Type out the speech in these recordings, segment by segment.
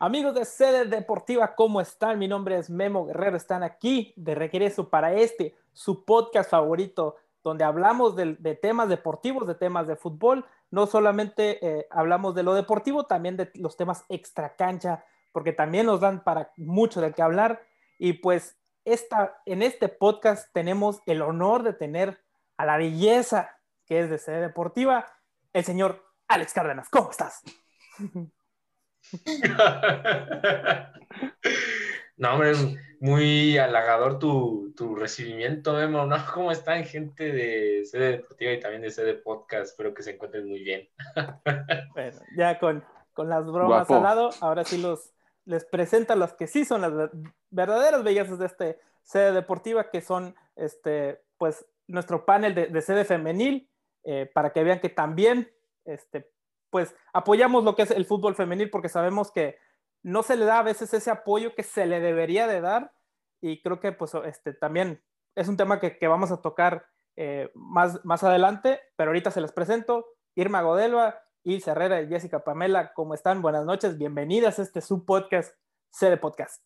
Amigos de Sede Deportiva, ¿cómo están? Mi nombre es Memo Guerrero. Están aquí de regreso para este, su podcast favorito, donde hablamos de, temas deportivos, de temas de fútbol. No solamente eh, hablamos de lo deportivo, también de los temas extra cancha, porque también nos dan para mucho de qué hablar. Y pues esta, en este podcast tenemos el honor de tener a la belleza que es de Sede Deportiva, el señor Alex Cárdenas. ¿Cómo estás? no, hombre, es muy halagador tu, recibimiento, Emo, ¿no? ¿Cómo están gente de sede deportiva y también de sede podcast? Espero que se encuentren muy bien. bueno, ya con, las bromas al lado, ahora sí los les presento a los que sí son las verdaderas bellezas de este sede deportiva, que son este, pues, nuestro panel de, sede femenil, eh, para que vean que también este, pues apoyamos lo que es el fútbol femenil porque sabemos que no se le da a veces ese apoyo que se le debería de dar y creo que pues este también es un tema que, vamos a tocar eh, más, más adelante, pero ahorita se les presento Irma Godelva, y Herrera y Jessica Pamela, ¿cómo están? Buenas noches, bienvenidas a este subpodcast, CD Podcast.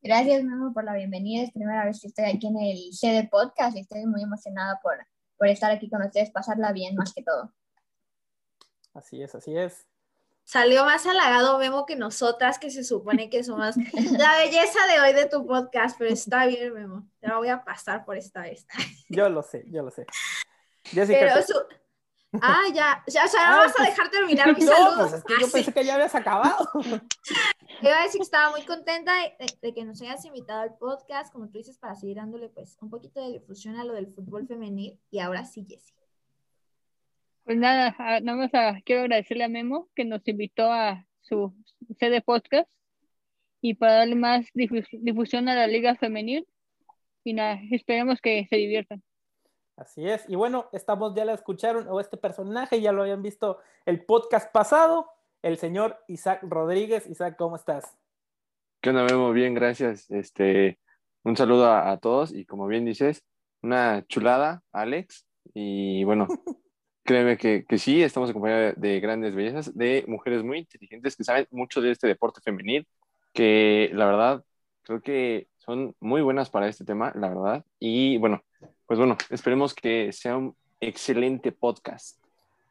Gracias, Memo, por la bienvenida. Es primera vez que estoy aquí en el CD Podcast y estoy muy emocionada por por estar aquí con ustedes, pasarla bien más que todo. Así es, así es. Salió más halagado Memo que nosotras, que se supone que somos la belleza de hoy de tu podcast, pero está bien, Memo. Te la voy a pasar por esta vez. Yo lo sé, yo lo sé. pero su... Ah, ya, ya, ya vamos a pues, dejar terminar mi no, Pues es que yo pensé que ya habías acabado. Iba a decir que estaba muy contenta de, que nos hayas invitado al podcast, como tú dices, para seguir dándole pues un poquito de difusión a lo del fútbol femenil. Y ahora sí, Jessie. Pues nada, nada más ah, quiero agradecerle a Memo que nos invitó a su sede podcast y para darle más difusión a la liga femenil. Y nada, esperemos que se diviertan. Así es. Y bueno, estamos, ya la escucharon, o este personaje ya lo habían visto el podcast pasado, el señor Isaac Rodríguez. Isaac, ¿cómo estás? ¿Qué onda, Memo? Bien, gracias. Este, un saludo a, todos y como bien dices, una chulada, Alex. Y bueno, créeme que, que, sí, estamos acompañados de, de grandes bellezas, de mujeres muy inteligentes que saben mucho de este deporte femenil, que la verdad creo que son muy buenas para este tema, la verdad. Y bueno, pues bueno, esperemos que sea un excelente podcast.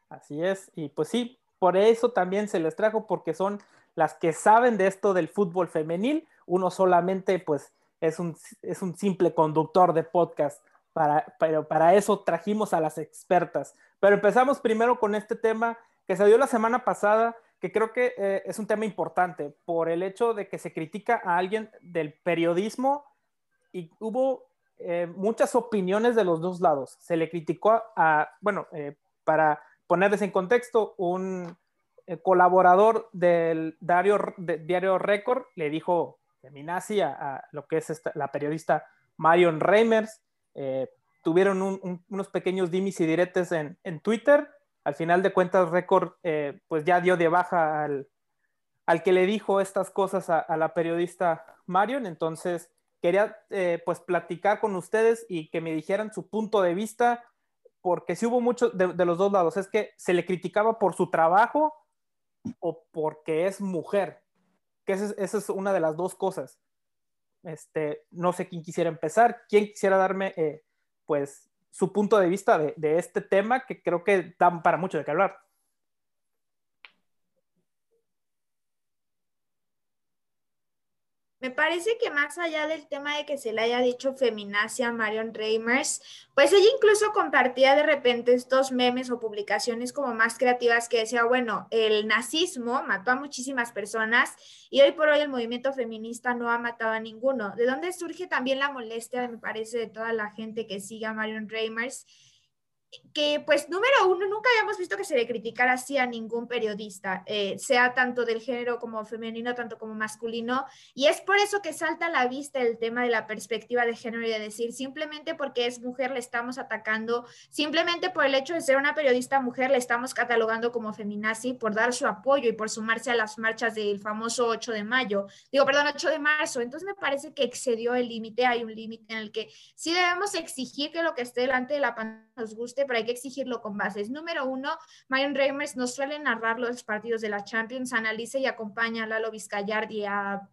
Así es, y pues sí, por eso también se les trajo, porque son las que saben de esto del fútbol femenil. Uno solamente, pues, es un, es un simple conductor de podcast. Para, pero para eso trajimos a las expertas. Pero empezamos primero con este tema que se dio la semana pasada, que creo que eh, es un tema importante por el hecho de que se critica a alguien del periodismo y hubo eh, muchas opiniones de los dos lados. Se le criticó a, bueno, eh, para ponerles en contexto, un eh, colaborador del diario, diario Record le dijo feminazi a, lo que es la periodista Marion Reimers. tuvieron unos pequeños dimis y diretes en, Twitter. Al final de cuentas, Record pues ya dio de baja al, al que le dijo estas cosas a, a la periodista Marion. Entonces, quería eh, pues platicar con ustedes y que me dijeran su punto de vista, porque si hubo mucho de, los dos lados, es que se le criticaba por su trabajo o porque es mujer, que esa es, una de las dos cosas. Este, no sé quién quisiera empezar, quién quisiera darme eh, pues su punto de vista de, de este tema que creo que da para mucho de qué hablar. Me parece que más allá del tema de que se le haya dicho feminacia a Marion Reimers, pues ella incluso compartía de repente estos memes o publicaciones como más creativas que decía, bueno, el nazismo mató a muchísimas personas y hoy por hoy el movimiento feminista no ha matado a ninguno. ¿De dónde surge también la molestia, me parece, de toda la gente que sigue a Marion Reimers? Que pues número uno, nunca habíamos visto que se le criticara así a ningún periodista, eh, sea tanto del género como femenino, tanto como masculino, y es por eso que salta a la vista el tema de la perspectiva de género y de decir, simplemente porque es mujer le estamos atacando, simplemente por el hecho de ser una periodista mujer le estamos catalogando como feminazi por dar su apoyo y por sumarse a las marchas del famoso 8 de mayo, digo, perdón, 8 de marzo, entonces me parece que excedió el límite, hay un límite en el que sí debemos exigir que lo que esté delante de la pantalla nos guste, pero hay que exigirlo con bases. Número uno, Marion Reimers no suele narrar los partidos de la Champions, analiza y acompaña a Lalo Vizcayard y a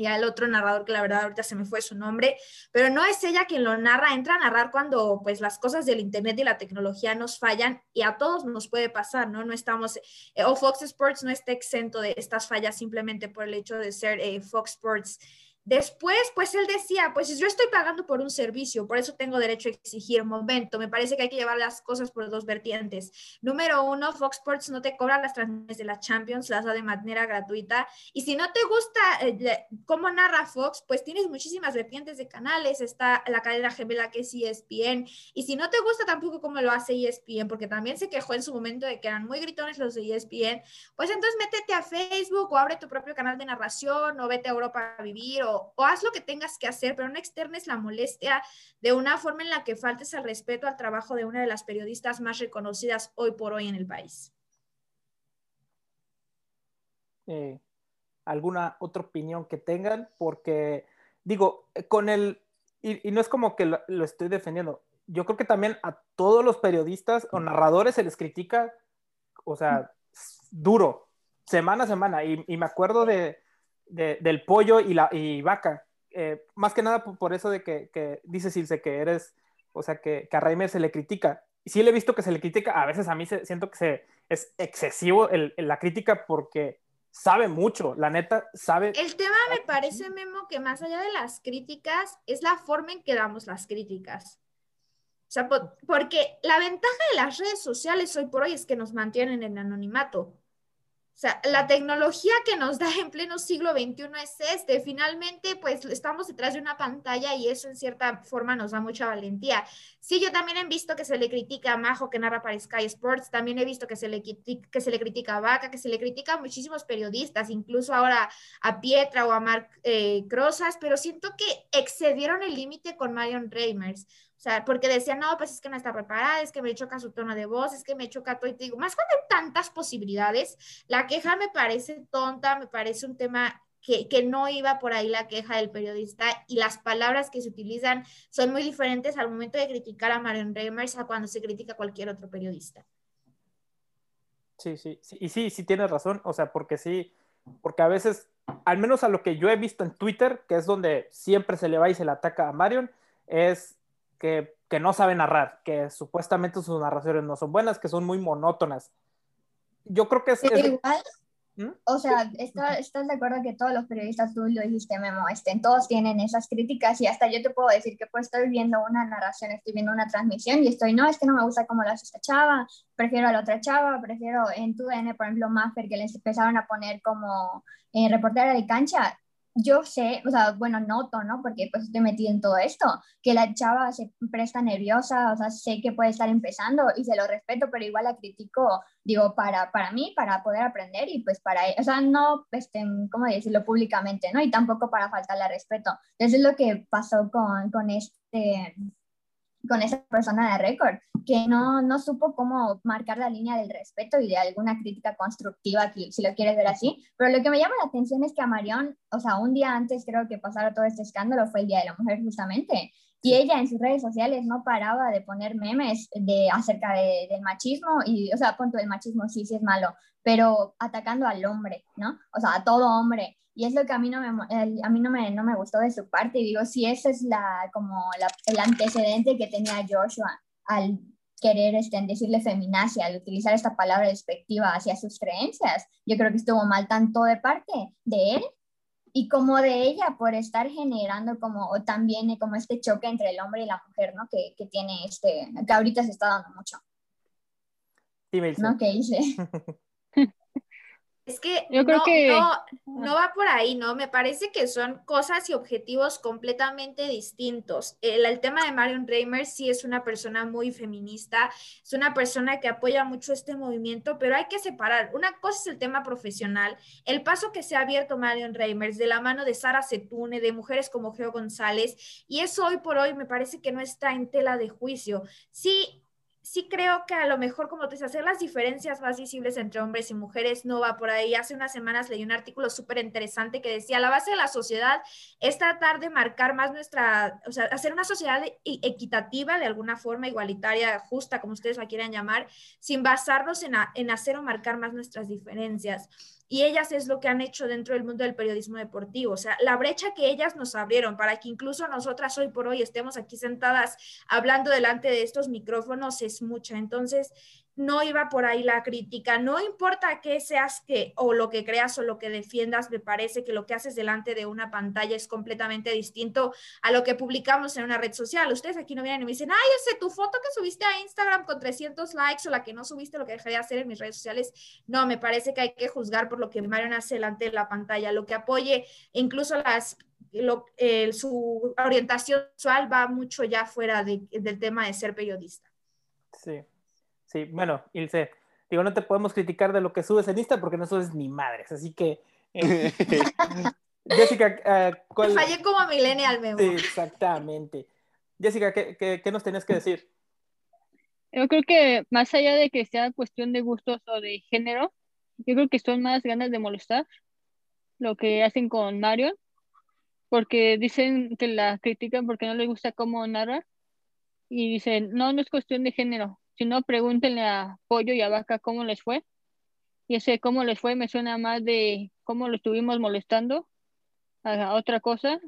y al otro narrador que la verdad ahorita se me fue su nombre, pero no es ella quien lo narra, entra a narrar cuando pues las cosas del internet y la tecnología nos fallan y a todos nos puede pasar, ¿no? No estamos, eh, o Fox Sports no está exento de estas fallas simplemente por el hecho de ser eh, Fox Sports Después, pues él decía, pues yo estoy pagando por un servicio, por eso tengo derecho a exigir momento. Me parece que hay que llevar las cosas por dos vertientes. Número uno, Fox Sports no te cobra las transmisiones de la Champions, las da de manera gratuita. Y si no te gusta eh, cómo narra Fox, pues tienes muchísimas vertientes de canales. Está la cadena gemela que es ESPN. Y si no te gusta tampoco cómo lo hace ESPN, porque también se quejó en su momento de que eran muy gritones los de ESPN, pues entonces métete a Facebook o abre tu propio canal de narración o vete a Europa a vivir o, haz lo que tengas que hacer, pero no externes la molestia de una forma en la que faltes al respeto al trabajo de una de las periodistas más reconocidas hoy por hoy en el país. Eh, ¿Alguna otra opinión que tengan? Porque digo, con el, y, no es como que lo, estoy defendiendo, yo creo que también a todos los periodistas o narradores se les critica, o sea, duro, semana a semana, y me acuerdo de del pollo y, la, y vaca. Eh, más que nada por, eso de que, que dice Silce que eres, o sea, que, que a Reimer se le critica. Y sí le he visto que se le critica, a veces a mí se, siento que se, es excesivo el, la crítica porque sabe mucho, la neta sabe. El tema me parece, Memo, que más allá de las críticas, es la forma en que damos las críticas. O sea, porque la ventaja de las redes sociales hoy por hoy es que nos mantienen en anonimato. O sea, la tecnología que nos da en pleno siglo XXI es este. Finalmente, pues estamos detrás de una pantalla y eso en cierta forma nos da mucha valentía. Sí, yo también he visto que se le critica a Majo que narra para Sky Sports, también he visto que se le, que se le critica a Vaca, que se le critica a muchísimos periodistas, incluso ahora a Pietra o a Mark eh, Crozas, pero siento que excedieron el límite con Marion Reimers. O sea, porque decían, no, pues es que no está preparada, es que me choca su tono de voz, es que me choca todo y te digo, más cuando hay tantas posibilidades, la queja me parece tonta, me parece un tema que, que, no iba por ahí la queja del periodista y las palabras que se utilizan son muy diferentes al momento de criticar a Marion Reimers a cuando se critica a cualquier otro periodista. Sí, sí, sí, y sí, sí tienes razón, o sea, porque sí, porque a veces, al menos a lo que yo he visto en Twitter, que es donde siempre se le va y se le ataca a Marion, es que, no sabe narrar, que supuestamente sus narraciones no son buenas, que son muy monótonas. Yo creo que es... igual, ¿Mm? o sea, ¿estás de acuerdo que todos los periodistas, tú lo dijiste, Memo, estén, todos tienen esas críticas y hasta yo te puedo decir que pues estoy viendo una narración, estoy viendo una transmisión y estoy, no, es que no me gusta cómo lo hace esta chava, prefiero a la otra chava, prefiero en tu N, por ejemplo, Maffer, que les empezaron a poner como eh, reportera de cancha, yo sé, o sea, bueno, noto, ¿no? Porque pues estoy metida en todo esto, que la chava se presta nerviosa, o sea, sé que puede estar empezando y se lo respeto, pero igual la critico, digo, para, para mí, para poder aprender y pues para, o sea, no, este, ¿cómo decirlo públicamente, ¿no? Y tampoco para faltarle respeto. Eso es lo que pasó con, con este con esa persona de récord, que no, no supo cómo marcar la línea del respeto y de alguna crítica constructiva, si lo quieres ver así. Pero lo que me llama la atención es que a Marion, o sea, un día antes creo que pasara todo este escándalo fue el Día de la Mujer justamente, y ella en sus redes sociales no paraba de poner memes de, acerca de, del machismo y, o sea, punto del machismo sí, sí es malo, pero atacando al hombre, ¿no? O sea, a todo hombre. Y es lo que a mí no me, a mí no me, no me gustó de su parte. Y digo, si ese es la, como el antecedente que tenía Joshua al querer este, decirle feminacia, al utilizar esta palabra despectiva hacia sus creencias, yo creo que estuvo mal tanto de parte de él y como de ella por estar generando como también como este choque entre el hombre y la mujer, ¿no? Que, que tiene este, que ahorita se está dando mucho. ¿No? ¿Qué hice? Es que, Yo creo no, que no, va por ahí, ¿no? Me parece que son cosas y objetivos completamente distintos. El, el, tema de Marion Reimers sí es una persona muy feminista, es una persona que apoya mucho este movimiento, pero hay que separar. Una cosa es el tema profesional, el paso que se ha abierto Marion Reimers de la mano de Sara Setune, de mujeres como Geo González, y eso hoy por hoy me parece que no está en tela de juicio. Sí, sí creo que a lo mejor, como te dices, hacer las diferencias más visibles entre hombres y mujeres no va por ahí. Hace unas semanas leí un artículo súper interesante que decía, la base de la sociedad es tratar de marcar más nuestra, o sea, hacer una sociedad e-, equitativa de alguna forma, igualitaria, justa, como ustedes la quieran llamar, sin basarnos en, en hacer o marcar más nuestras diferencias y ellas es lo que han hecho dentro del mundo del periodismo deportivo. O sea, la brecha que ellas nos abrieron para que incluso nosotras hoy por hoy estemos aquí sentadas hablando delante de estos micrófonos es mucha. Entonces, no iba por ahí la crítica, no importa qué seas que o lo que creas o lo que defiendas, me parece que lo que haces delante de una pantalla es completamente distinto a lo que publicamos en una red social. Ustedes aquí no vienen y me dicen, ay, ese tu foto que subiste a Instagram con 300 likes o la que no subiste, lo que dejé de hacer en mis redes sociales. No, me parece que hay que juzgar por lo que Marion hace delante de la pantalla, lo que apoye, incluso las su orientación sexual va mucho ya fuera del tema de ser periodista. Sí, Sí, bueno, Ilse, digo, no te podemos criticar de lo que subes en Insta porque no subes ni madres, así que... Eh, Jessica, uh, Fallé como millennial, me Sí, exactamente. Jessica, ¿qué, ¿qué, nos tenías que decir? Yo creo que más allá de que sea cuestión de gustos o de género, yo creo que son más ganas de molestar lo que hacen con Mario, porque dicen que la critican porque no les gusta cómo narra y dicen, no, no es cuestión de género, si no, pregúntenle a Pollo y a Vaca cómo les fue. Y ese cómo les fue me suena más de cómo lo estuvimos molestando a, otra cosa.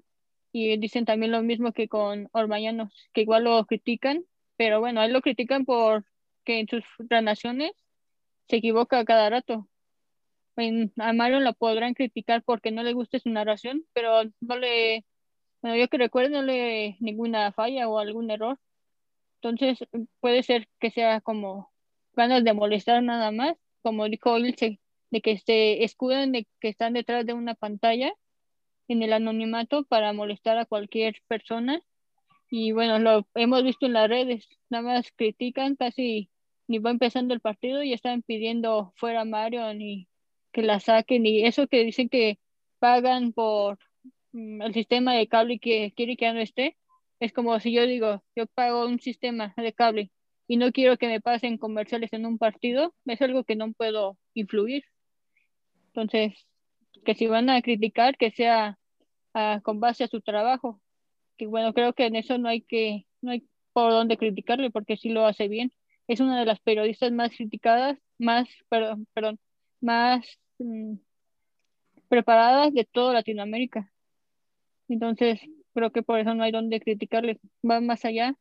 Y dicen también lo mismo que con Ormañanos, que igual lo critican, pero bueno, a él lo critican porque en sus naciones se equivoca cada rato. a Mario lo podrán criticar porque no le guste su narración, pero no le, bueno, yo que recuerdo, no le ninguna falla o algún error. Entonces, puede ser que sea como ganas de molestar nada más, como dijo Ilse, de que se escuden de que están detrás de una pantalla en el anonimato para molestar a cualquier persona. Y bueno, lo hemos visto en las redes, nada más critican casi ni va empezando el partido y están pidiendo fuera Mario ni que la saquen y eso que dicen que pagan por mm, el sistema de cable y que quiere que ya no esté, es como si yo digo, yo pago un sistema de cable y no quiero que me pasen comerciales en un partido, es algo que no puedo influir. Entonces, que si van a criticar, que sea ah, con base a su trabajo. Que bueno, creo que en eso no hay que, no hay por dónde criticarle porque sí lo hace bien. Es una de las periodistas más criticadas, más, perdón, perdón, más mm, preparadas de toda Latinoamérica. Entonces, creo que por eso no hay donde criticarle, va más allá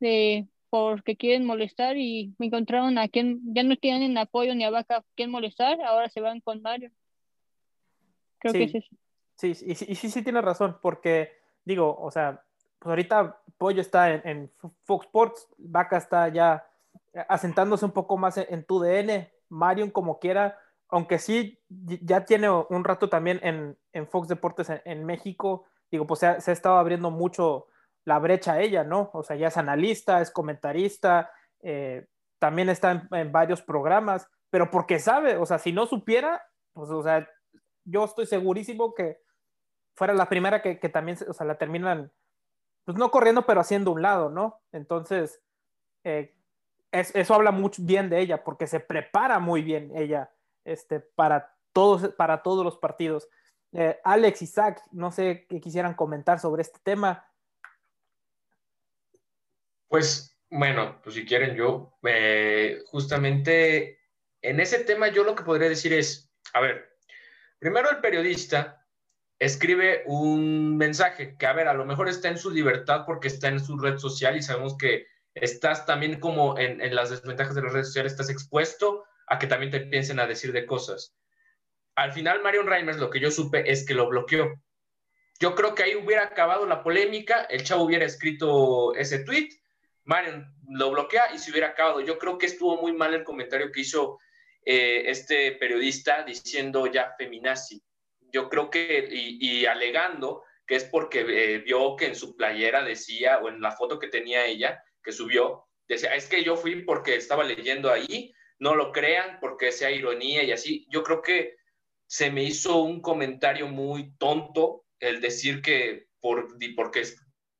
de porque quieren molestar y me encontraron a quien ya no tienen apoyo ni a Vaca quien molestar, ahora se van con Mario. Creo que es eso. Sí, y, sí, sí, sí tiene razón, porque digo, o sea, pues ahorita Pollo está en, Fox Sports, Vaca está ya asentándose un poco más en, tu DN, Marion como quiera, aunque sí ya tiene un rato también en, Fox Deportes en México, digo, pues se ha, estado abriendo mucho la brecha a ella, ¿no? O sea, ya es analista, es comentarista, eh, también está en, varios programas, pero porque sabe, o sea, si no supiera, pues, o sea, yo estoy segurísimo que fuera la primera que, también, o sea, la terminan, pues no corriendo, pero haciendo un lado, ¿no? Entonces, eh, eso habla mucho bien de ella, porque se prepara muy bien ella este, para, todos, para todos los partidos. Eh, Alex, Isaac, no sé qué quisieran comentar sobre este tema. Pues bueno, pues si quieren yo, eh, justamente en ese tema yo lo que podría decir es, a ver, primero el periodista escribe un mensaje que, a ver, a lo mejor está en su libertad porque está en su red social y sabemos que estás también como en, en las desventajas de las redes sociales, estás expuesto a que también te piensen a decir de cosas. Al final, Marion Reimers, lo que yo supe es que lo bloqueó. Yo creo que ahí hubiera acabado la polémica, el chavo hubiera escrito ese tweet, Marion lo bloquea y se hubiera acabado. Yo creo que estuvo muy mal el comentario que hizo eh, este periodista diciendo ya feminazi. Yo creo que, y, alegando que es porque eh, vio que en su playera decía, o en la foto que tenía ella, que subió, decía, es que yo fui porque estaba leyendo ahí, no lo crean porque sea ironía y así. Yo creo que se me hizo un comentario muy tonto el decir que por, porque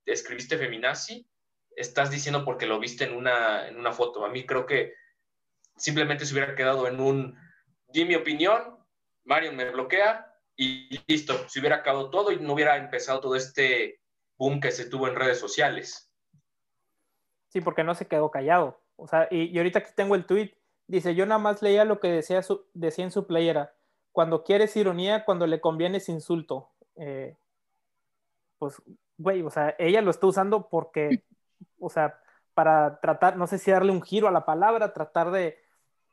escribiste feminazi, estás diciendo porque lo viste en una, en una foto. A mí creo que simplemente se hubiera quedado en un, di mi opinión, Mario me bloquea y listo, se hubiera acabado todo y no hubiera empezado todo este boom que se tuvo en redes sociales. Sí, porque no se quedó callado. O sea, y, ahorita que tengo el tweet, dice, yo nada más leía lo que decía, su, decía en su playera. Cuando quieres ironía, cuando le conviene es insulto. Eh, pues, güey, o sea, ella lo está usando porque, o sea, para tratar, no sé si darle un giro a la palabra, tratar de,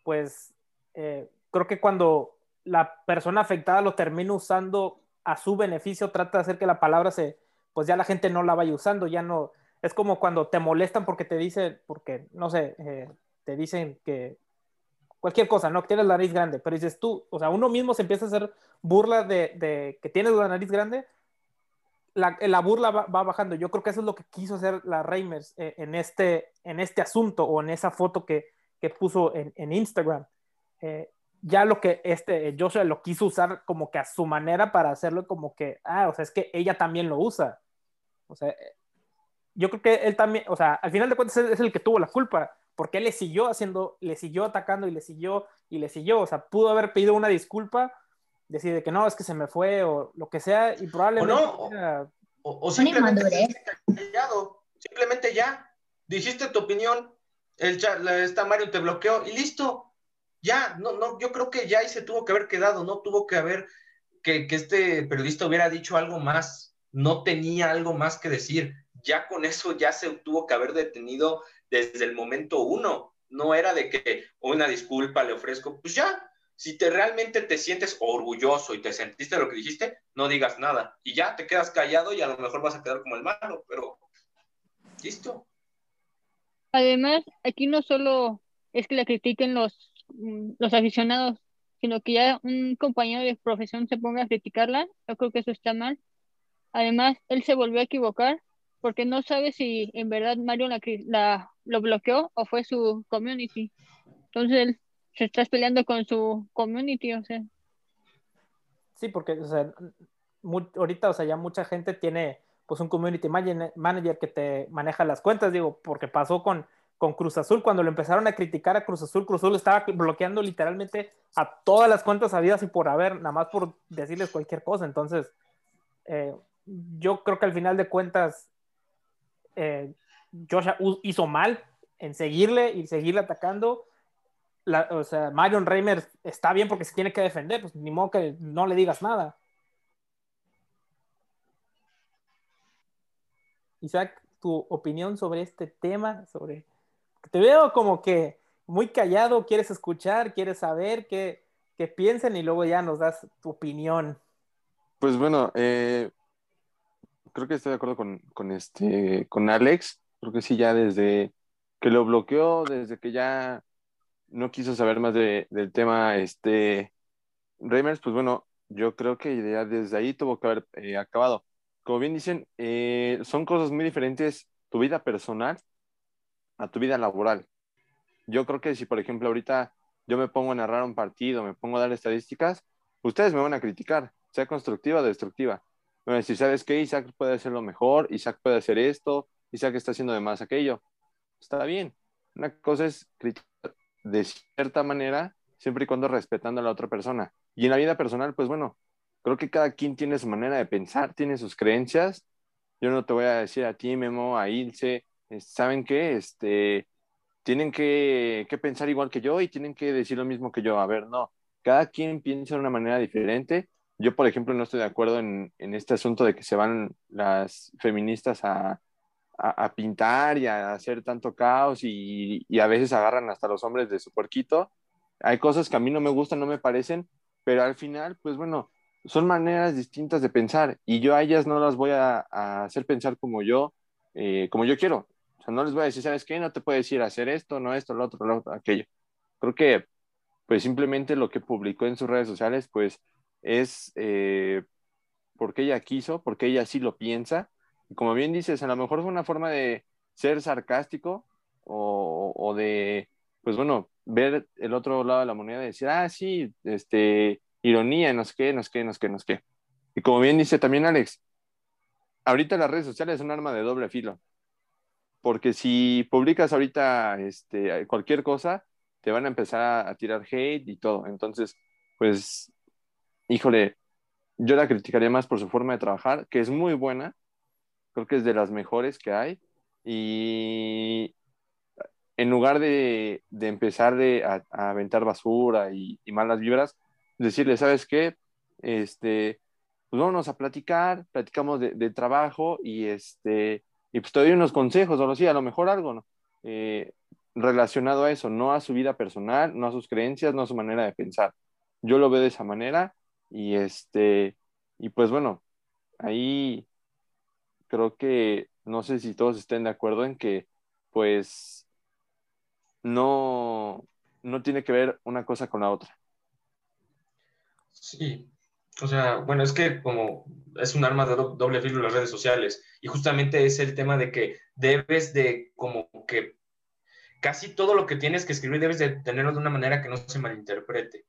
pues, eh, creo que cuando la persona afectada lo termina usando a su beneficio, trata de hacer que la palabra se, pues ya la gente no la vaya usando, ya no, es como cuando te molestan porque te dicen, porque, no sé, eh, te dicen que cualquier cosa, ¿no? Que tienes la nariz grande, pero dices tú, o sea, uno mismo se empieza a hacer burla de, que tienes la nariz grande, la, burla va, bajando. Yo creo que eso es lo que quiso hacer la Reimers eh, en, este, en este asunto o en esa foto que, que puso en, Instagram. Eh, ya lo que este Joshua lo quiso usar como que a su manera para hacerlo como que, ah, o sea, es que ella también lo usa. O sea, yo creo que él también, o sea, al final de cuentas es el que tuvo la culpa, porque él le siguió haciendo, le siguió atacando y le siguió y le siguió. O sea, pudo haber pedido una disculpa, decir que no, es que se me fue o lo que sea, y probablemente. O, no, o, simplemente, simplemente ya, dijiste tu opinión, el está Mario te bloqueó y listo. Ya, no, no, yo creo que ya ahí se tuvo que haber quedado, no tuvo que haber que, que este periodista hubiera dicho algo más, no tenía algo más que decir. Ya con eso ya se tuvo que haber detenido desde el momento uno. No era de que una disculpa le ofrezco, pues ya, si te realmente te sientes orgulloso y te sentiste lo que dijiste, no digas nada y ya te quedas callado y a lo mejor vas a quedar como el malo, pero listo. Además, aquí no solo es que la critiquen los, mm, los aficionados, sino que ya un compañero de profesión se ponga a criticarla, yo creo que eso está mal. Además, él se volvió a equivocar porque no sabe si en verdad Mario la, lo bloqueó o fue su community. Entonces él se está peleando con su community, o sea. Sí, porque o sea, ahorita, o sea, ya mucha gente tiene pues un community manager que te maneja las cuentas, digo, porque pasó con, con Cruz Azul, cuando lo empezaron a criticar a Cruz Azul, Cruz Azul estaba bloqueando literalmente a todas las cuentas habidas y por haber, nada más por decirles cualquier cosa. Entonces, eh, yo creo que al final de cuentas, eh, Joshua hizo mal en seguirle y seguirle atacando. o sea, Marion Reimer está bien porque se tiene que defender, pues ni modo que no le digas nada. Isaac, tu opinión sobre este tema, sobre... Te veo como que muy callado, quieres escuchar, quieres saber qué, qué piensan y luego ya nos das tu opinión. Pues bueno, eh, creo que estoy de acuerdo con, este, con Alex. Creo que sí, ya desde que lo bloqueó, desde que ya no quiso saber más del tema, este, Reimers, pues bueno, yo creo que ya desde ahí tuvo que haber eh, acabado como bien dicen, eh, son cosas muy diferentes tu vida personal a tu vida laboral. Yo creo que si, por ejemplo, ahorita yo me pongo a narrar un partido, me pongo a dar estadísticas, ustedes me van a criticar, sea constructiva o destructiva. A decir, ¿sabes qué? Isaac puede hacerlo mejor, Isaac puede hacer esto, Isaac está haciendo de más aquello. Está bien. Una cosa es criticar de cierta manera, siempre y cuando respetando a la otra persona. Y en la vida personal, pues bueno, creo que cada quien tiene su manera de pensar, tiene sus creencias. Yo no te voy a decir a ti, Memo, a Ilse, ¿saben qué? Este, tienen que, pensar igual que yo y tienen que decir lo mismo que yo. A ver, no, cada quien piensa de una manera diferente. Yo, por ejemplo, no estoy de acuerdo en, este asunto de que se van las feministas a, pintar y a hacer tanto caos y, a veces agarran hasta los hombres de su puerquito. Hay cosas que a mí no me gustan, no me parecen, pero al final, pues bueno, son maneras distintas de pensar y yo a ellas no las voy a, hacer pensar como yo, eh, como yo quiero. O sea, no les voy a decir, ¿sabes qué? No te puedes ir a hacer esto, no esto, lo otro, lo otro, aquello. Creo que, pues simplemente lo que publicó en sus redes sociales, pues es eh, porque ella quiso, porque ella sí lo piensa. Como bien dices, a lo mejor fue una forma de ser sarcástico o, o de, pues bueno, ver el otro lado de la moneda y decir, ah, sí, este, ironía, no sé qué, no sé qué, no sé qué, no sé qué. Y como bien dice también Alex, ahorita las redes sociales son un arma de doble filo. porque si publicas ahorita este, cualquier cosa, te van a empezar a, tirar hate y todo. Entonces, pues, híjole, yo la criticaría más por su forma de trabajar, que es muy buena, creo que es de las mejores que hay, y en lugar de, empezar de, a, aventar basura y, malas vibras, decirle, ¿sabes qué? Este, pues vámonos a platicar, platicamos de, trabajo y, este, y pues te doy unos consejos o así, a lo mejor algo. Eh, relacionado a eso, no a su vida personal, no a sus creencias, no a su manera de pensar. Yo lo veo de esa manera y este, y pues bueno, ahí creo que no sé si todos estén de acuerdo en que pues no, no tiene que ver una cosa con la otra. Sí, o sea, bueno, es que como es un arma de doble filo las redes sociales y justamente es el tema de que debes de como que casi todo lo que tienes que escribir debes de tenerlo de una manera que no se malinterprete.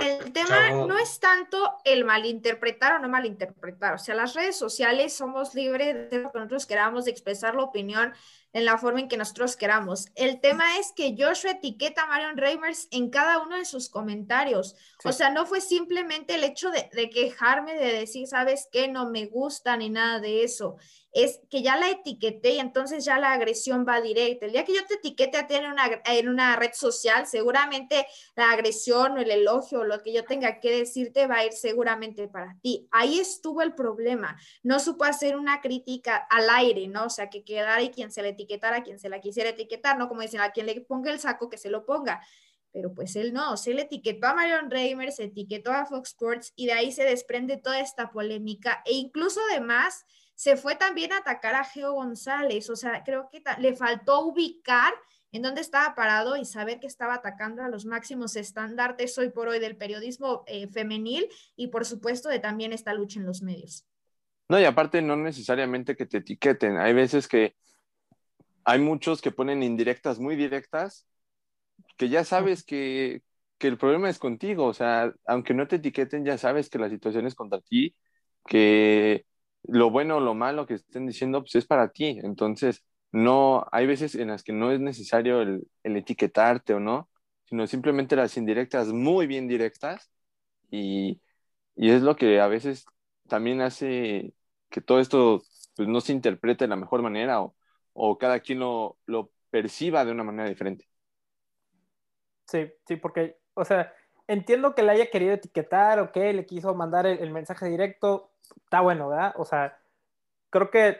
El tema no es tanto el malinterpretar o no malinterpretar. O sea, las redes sociales somos libres de lo que nosotros queramos, de expresar la opinión en la forma en que nosotros queramos. El tema es que Joshua etiqueta a Marion Reimers en cada uno de sus comentarios. O sea, no fue simplemente el hecho de, de, quejarme, de decir, sabes qué, no me gusta ni nada de eso es que ya la etiqueté y entonces ya la agresión va directa. El día que yo te etiquete a ti en una, en una red social, seguramente la agresión o el elogio o lo que yo tenga que decirte va a ir seguramente para ti. Ahí estuvo el problema. No supo hacer una crítica al aire, ¿no? O sea, que quedara y quien se le etiquetara, quien se la quisiera etiquetar, ¿no? Como dicen, a quien le ponga el saco, que se lo ponga pero pues él no, se le etiquetó a Marion Reimer, se etiquetó a Fox Sports y de ahí se desprende toda esta polémica e incluso además se fue también a atacar a Geo González, o sea, creo que le faltó ubicar en dónde estaba parado y saber que estaba atacando a los máximos estandartes hoy por hoy del periodismo eh, femenil y por supuesto de también esta lucha en los medios. No, y aparte no necesariamente que te etiqueten, hay veces que hay muchos que ponen indirectas muy directas, que ya sabes que, que el problema es contigo, o sea, aunque no te etiqueten, ya sabes que la situación es contra ti, que lo bueno o lo malo que estén diciendo, pues es para ti. Entonces, no, hay veces en las que no es necesario el, etiquetarte o no, sino simplemente las indirectas muy bien directas y, es lo que a veces también hace que todo esto pues, no se interprete de la mejor manera o, o cada quien lo, lo, perciba de una manera diferente. Sí, sí, porque, o sea, entiendo que le haya querido etiquetar o que le quiso mandar el mensaje directo, está bueno, ¿verdad? O sea, creo que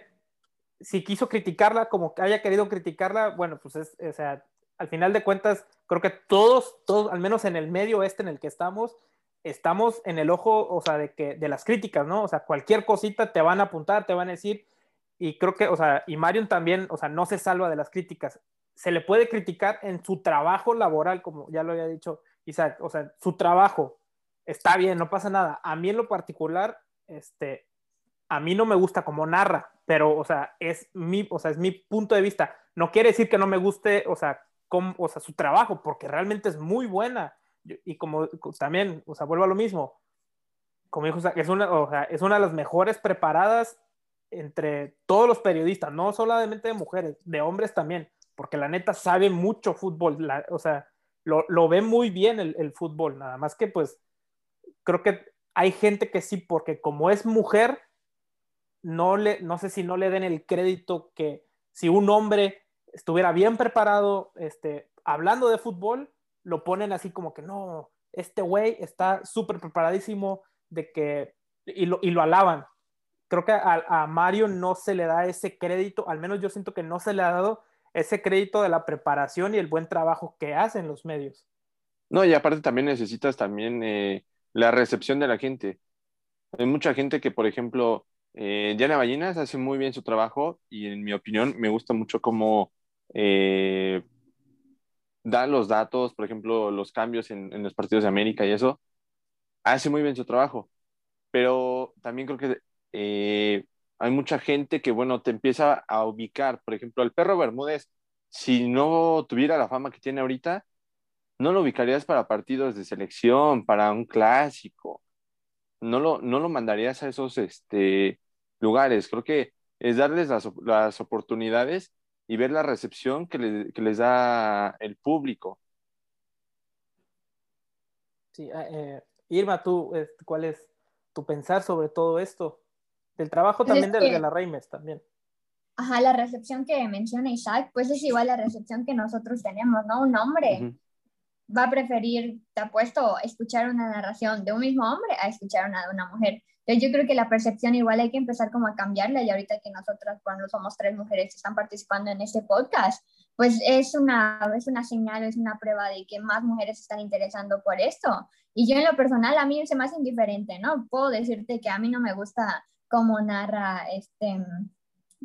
si quiso criticarla, como que haya querido criticarla, bueno, pues es, o sea, al final de cuentas, creo que todos, todos, al menos en el medio este en el que estamos, estamos en el ojo, o sea, de que, de las críticas, ¿no? O sea, cualquier cosita te van a apuntar, te van a decir, y creo que, o sea, y Marion también, o sea, no se salva de las críticas. Se le puede criticar en su trabajo laboral, como ya lo había dicho Isaac, o sea, su trabajo está bien, no pasa nada. A mí en lo particular, este, a mí no me gusta como narra, pero, o sea, es mi, o sea, es mi punto de vista. No quiere decir que no me guste, o sea, o sea su trabajo, porque realmente es muy buena. Y como también, o sea, vuelvo a lo mismo. Como dijo, es una, o sea, es una de las mejores preparadas entre todos los periodistas, no solamente de mujeres, de hombres también, porque la neta sabe mucho fútbol, o sea, lo, lo ve muy bien el, el, fútbol, nada más que pues creo que hay gente que sí, porque como es mujer, no, le, no sé si no le den el crédito que si un hombre estuviera bien preparado, este, hablando de fútbol, lo ponen así como que no, este güey está súper preparadísimo de que, y lo, y lo alaban. Creo que a, a, Mario no se le da ese crédito, al menos yo siento que no se le ha dado ese crédito de la preparación y el buen trabajo que hacen los medios. No, y aparte también necesitas también eh, la recepción de la gente. Hay mucha gente que, por ejemplo, eh, Diana Ballinas hace muy bien su trabajo y en mi opinión me gusta mucho cómo eh, da los datos, por ejemplo, los cambios en, los partidos de América y eso. Hace muy bien su trabajo, pero también creo que eh, hay mucha gente que, bueno, te empieza a ubicar. Por ejemplo, el perro Bermúdez, si no tuviera la fama que tiene ahorita, no lo ubicarías para partidos de selección, para un clásico. No lo, no lo mandarías a esos este, lugares. Creo que es darles las, oportunidades y ver la recepción que, les da el público. Sí, ah, eh, Irma, tú, ¿cuál es tu pensar sobre todo esto? Del trabajo pues también de, la Reimers también. Ajá, la recepción que menciona Isaac, pues es igual la recepción que nosotros tenemos, ¿no? Un hombre va a preferir, te apuesto, escuchar una narración de un mismo hombre a escuchar una de una mujer. Entonces yo creo que la percepción igual hay que empezar como a cambiarla y ahorita que nosotras, cuando somos tres mujeres que están participando en este podcast, pues es una, es una señal, es una prueba de que más mujeres se están interesando por esto. Y yo en lo personal, a mí se me hace indiferente, ¿no? Puedo decirte que a mí no me gusta cómo narra este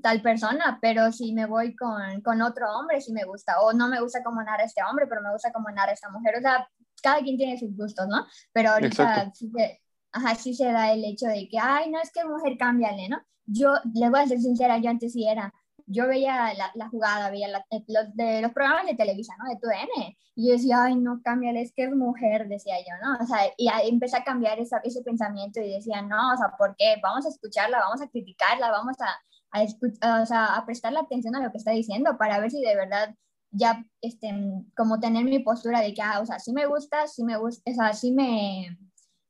tal persona, pero si me voy con, con otro hombre, sí me gusta, o no me gusta cómo narra este hombre, pero me gusta cómo narra esta mujer, o sea, cada quien tiene sus gustos, ¿no? Pero ahorita sí se, ajá, sí se da el hecho de que, ay, no, es que mujer, cámbiale, ¿no? Yo, le voy a ser sincera, yo antes sí era, yo veía la, la jugada, veía eh, los, de, los programas de televisión, ¿no? De tu N, y yo decía, ay, no, cámbiale, es que es mujer, decía yo, ¿no? O sea, y ahí empecé a cambiar esa, ese pensamiento y decía, no, o sea, ¿por qué? Vamos a escucharla, vamos a criticarla, vamos a a, o sea, a prestarle atención a lo que está diciendo para ver si de verdad ya, este, como tener mi postura de que, ah, o sea, sí me gusta, sí me gusta, o sea, sí me,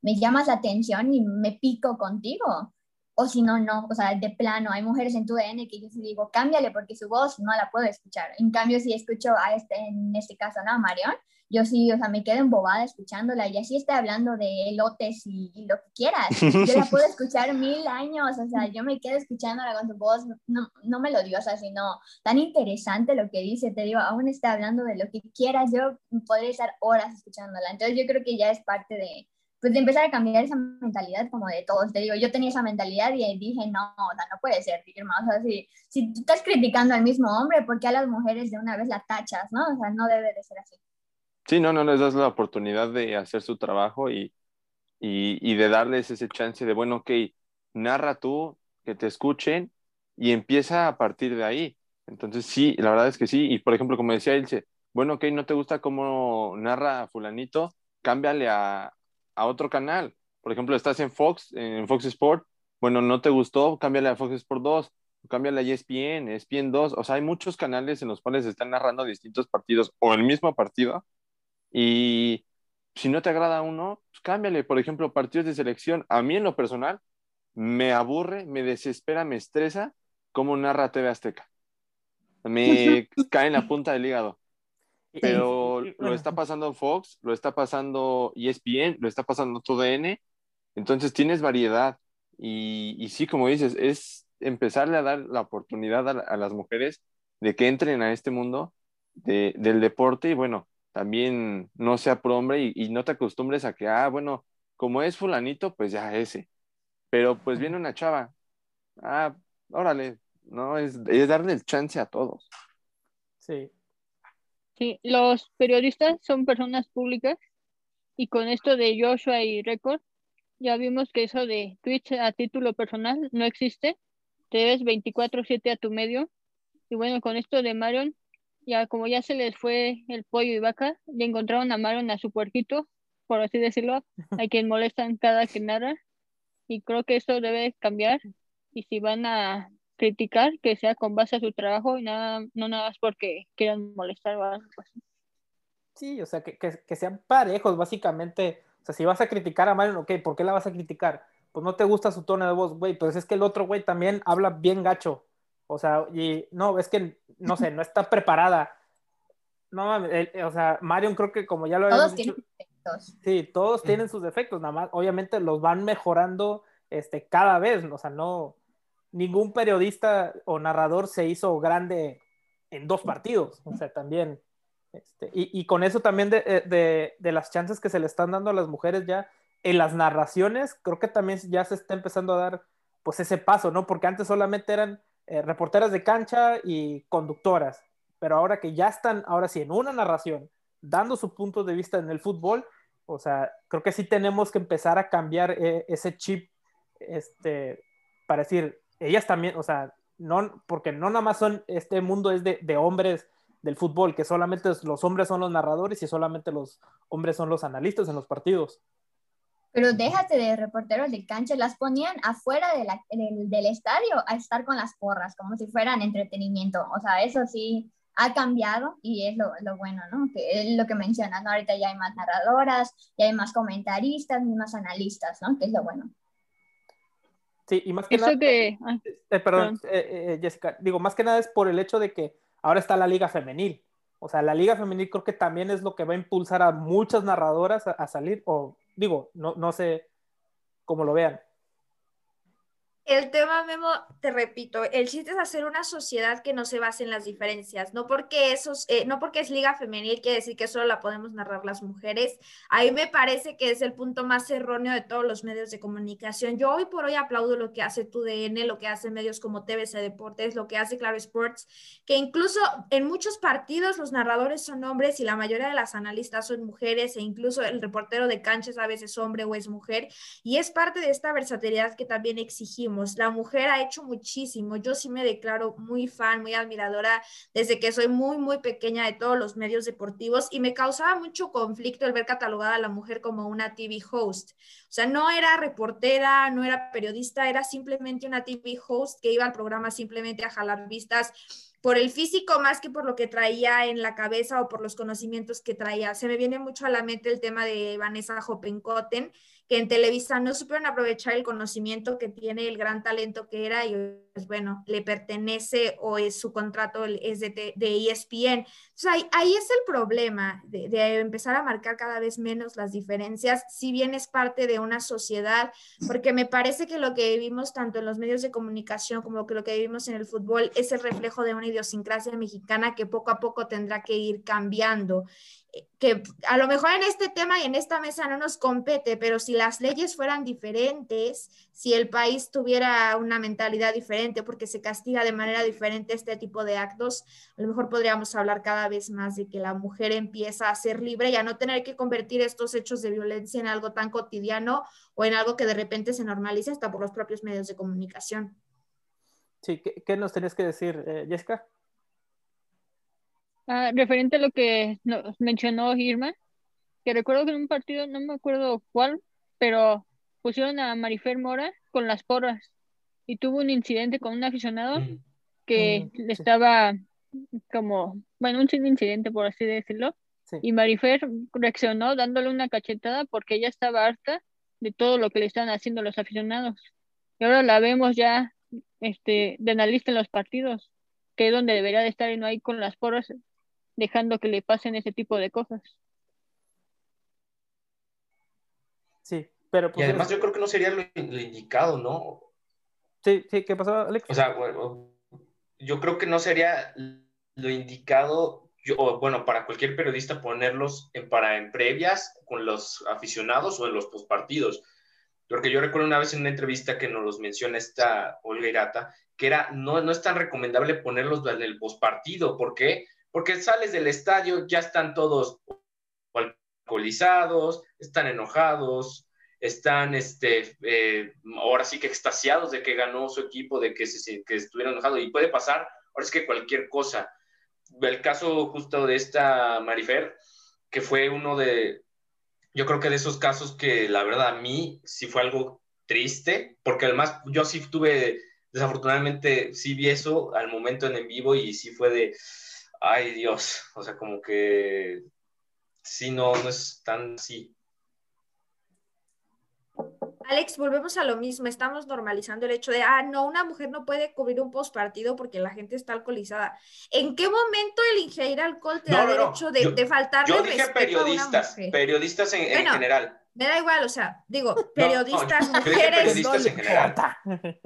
me llamas la atención y me pico contigo. O si no, no, o sea, de plano, hay mujeres en tu DN que yo sí digo, cámbiale porque su voz no la puedo escuchar. En cambio, si escucho a este, en este caso, ¿no? A Marion, yo sí, o sea, me quedo embobada escuchándola y así está hablando de elotes y, lo que quieras. Yo la puedo escuchar mil años, o sea, yo me quedo escuchándola con su voz, no, no melodiosa, sino tan interesante lo que dice, te digo, aún está hablando de lo que quieras, yo podría estar horas escuchándola. Entonces yo creo que ya es parte de, pues de empezar a cambiar esa mentalidad como de todos. Te digo, yo tenía esa mentalidad y dije, no, no, no puede ser, Irma. O sea, si, si tú estás criticando al mismo hombre, ¿por qué a las mujeres de una vez la tachas, no? O sea, no debe de ser así. Sí, no, no les das la oportunidad de hacer su trabajo y, y, de darles ese chance de, bueno, ok, narra tú, que te escuchen y empieza a partir de ahí. Entonces, sí, la verdad es que sí. Y por ejemplo, como decía Ilse, bueno, ok, no te gusta cómo narra fulanito, cámbiale a, a otro canal. Por ejemplo, estás en Fox, en Fox Sport, bueno, no te gustó, cámbiale a Fox Sport 2, cámbiale a ESPN, ESPN 2. O sea, hay muchos canales en los cuales se están narrando distintos partidos o el mismo partido y si no te agrada uno, pues cámbiale. Por ejemplo, partidos de selección. A mí en lo personal me aburre, me desespera, me estresa cómo narra TV Azteca. Me cae en la punta del hígado. Pero lo está pasando Fox, lo está pasando ESPN, lo está pasando TUDN. Entonces tienes variedad. Y, y, sí, como dices, es empezarle a dar la oportunidad a, las mujeres de que entren a este mundo del deporte. Y bueno, también no sea por hombre y, no te acostumbres a que, ah, bueno, como es fulanito, pues ya ese. Pero pues viene una chava, ah, órale, no, es, es darle el chance a todos. Sí. Sí, los periodistas son personas públicas y con esto de Joshua y Record, ya vimos que eso de Twitch a título personal no existe. Te ves 24/7 a tu medio. Y bueno, con esto de Marion, ya como ya se les fue el pollo y vaca, le encontraron a Maron a su puerquito, por así decirlo, a quien molestan cada que nada. Y creo que eso debe cambiar. Y si van a criticar, que sea con base a su trabajo y nada, no nada más porque quieran molestar o algo así. Sí, o sea, que, que, sean parejos, básicamente. O sea, si vas a criticar a Maron, ok, ¿por qué la vas a criticar? Pues no te gusta su tono de voz, güey, pues es que el otro güey también habla bien gacho. O sea, y no, es que, no sé, no está preparada. No o sea, Marion creo que como ya lo Todos tienen defectos. Sí, todos tienen sus defectos, nada más, obviamente los van mejorando este, cada vez, o sea, no, ningún periodista o narrador se hizo grande en dos partidos, o sea, también, este, y, y, con eso también de, eh, de, de, las chances que se le están dando a las mujeres ya en las narraciones, creo que también ya se está empezando a dar pues ese paso, ¿no? Porque antes solamente eran eh, reporteras de cancha y conductoras, pero ahora que ya están, ahora sí, en una narración, dando su punto de vista en el fútbol, o sea, creo que sí tenemos que empezar a cambiar eh, ese chip, este, para decir, ellas también, o sea, no, porque no nada más son, este mundo es de, de hombres del fútbol, que solamente los hombres son los narradores y solamente los hombres son los analistas en los partidos. pero déjate de reporteros de cancha, las ponían afuera de del, estadio a estar con las porras, como si fueran entretenimiento. O sea, eso sí ha cambiado y es lo, lo bueno, ¿no? Que es lo que mencionas, ¿no? Ahorita ya hay más narradoras, ya hay más comentaristas, más analistas, ¿no? Que es lo bueno. Sí, y más que nada, eh, perdón, eh, eh, Jessica, digo, más que nada es por el hecho de que ahora está la liga femenil. O sea, la liga femenil creo que también es lo que va a impulsar a muchas narradoras a salir, o digo, no, no sé cómo lo vean. El tema, Memo, te repito, el chiste es hacer una sociedad que no se base en las diferencias, no porque, esos, eh, no porque es liga femenil quiere decir que solo la podemos narrar las mujeres. Ahí me parece que es el punto más erróneo de todos los medios de comunicación. Yo hoy por hoy aplaudo lo que hace TUDN, lo que hace medios como TVC Deportes, lo que hace Claro Sports, que incluso en muchos partidos los narradores son hombres y la mayoría de las analistas son mujeres e incluso el reportero de canchas a veces es hombre o es mujer y es parte de esta versatilidad que también exigimos la mujer ha hecho muchísimo. Yo sí me declaro muy fan, muy admiradora desde que soy muy, muy pequeña de todos los medios deportivos y me causaba mucho conflicto el ver catalogada a la mujer como una TV host. O sea, no era reportera, no era periodista, era simplemente una TV host que iba al programa simplemente a jalar vistas por el físico más que por lo que traía en la cabeza o por los conocimientos que traía. Se me viene mucho a la mente el tema de Vanessa Hoppenkotten, que en Televisa no supieron aprovechar el conocimiento que tiene, el gran talento que era, y pues bueno, le pertenece o es su contrato es de, de ESPN. Entonces ahí, ahí, es el problema de, de, empezar a marcar cada vez menos las diferencias, si bien es parte de una sociedad, porque me parece que lo que vivimos tanto en los medios de comunicación como que lo que vivimos en el fútbol es el reflejo de una idiosincrasia mexicana que poco a poco tendrá que ir cambiando que a lo mejor en este tema y en esta mesa no nos compete, pero si las leyes fueran diferentes, si el país tuviera una mentalidad diferente porque se castiga de manera diferente este tipo de actos, a lo mejor podríamos hablar cada vez más de que la mujer empieza a ser libre y a no tener que convertir estos hechos de violencia en algo tan cotidiano o en algo que de repente se normalice hasta por los propios medios de comunicación. Sí, ¿qué, nos tenés que decir, eh, Jessica? Ah, referente a lo que nos mencionó Irma, que recuerdo que en un partido, no me acuerdo cuál, pero pusieron a Marifer Mora con las porras y tuvo un incidente con un aficionado mm. que le estaba como, bueno, un incidente por así decirlo, y Marifer reaccionó dándole una cachetada porque ella estaba harta de todo lo que le estaban haciendo los aficionados. Y ahora la vemos ya este, de analista en los partidos, que es donde debería de estar y no hay con las porras dejando que le pasen ese tipo de cosas. Sí, pero... Pues, y además yo creo que no sería lo, indicado, ¿no? Sí, sí, ¿qué pasó, Alex? O sea, bueno, yo creo que no sería lo indicado, yo, bueno, para cualquier periodista ponerlos en, para en previas con los aficionados o en los postpartidos. Porque yo recuerdo una vez en una entrevista que nos los menciona esta Olga Irata, que era, no, no es tan recomendable ponerlos en el postpartido. ¿Por qué? Porque sales del estadio, ya están todos alcoholizados, están enojados, están, este, eh, ahora sí que extasiados de que ganó su equipo, de que, se, que estuvieron enojados, y puede pasar, ahora es que cualquier cosa. El caso justo de esta Marifer, que fue uno de, yo creo que de esos casos que la verdad a mí sí fue algo triste, porque además yo sí tuve, desafortunadamente sí vi eso al momento en en vivo y sí fue de, ay Dios, o sea, como que sí, no, no es tan así. Alex, volvemos a lo mismo, estamos normalizando el hecho de, ah, no, una mujer no puede cubrir un postpartido porque la gente está alcoholizada. ¿En qué momento el ingerir alcohol te da derecho de, de faltar Yo dije periodistas, periodistas en, general. Me da igual, o sea, digo, periodistas, mujeres. Periodistas en general.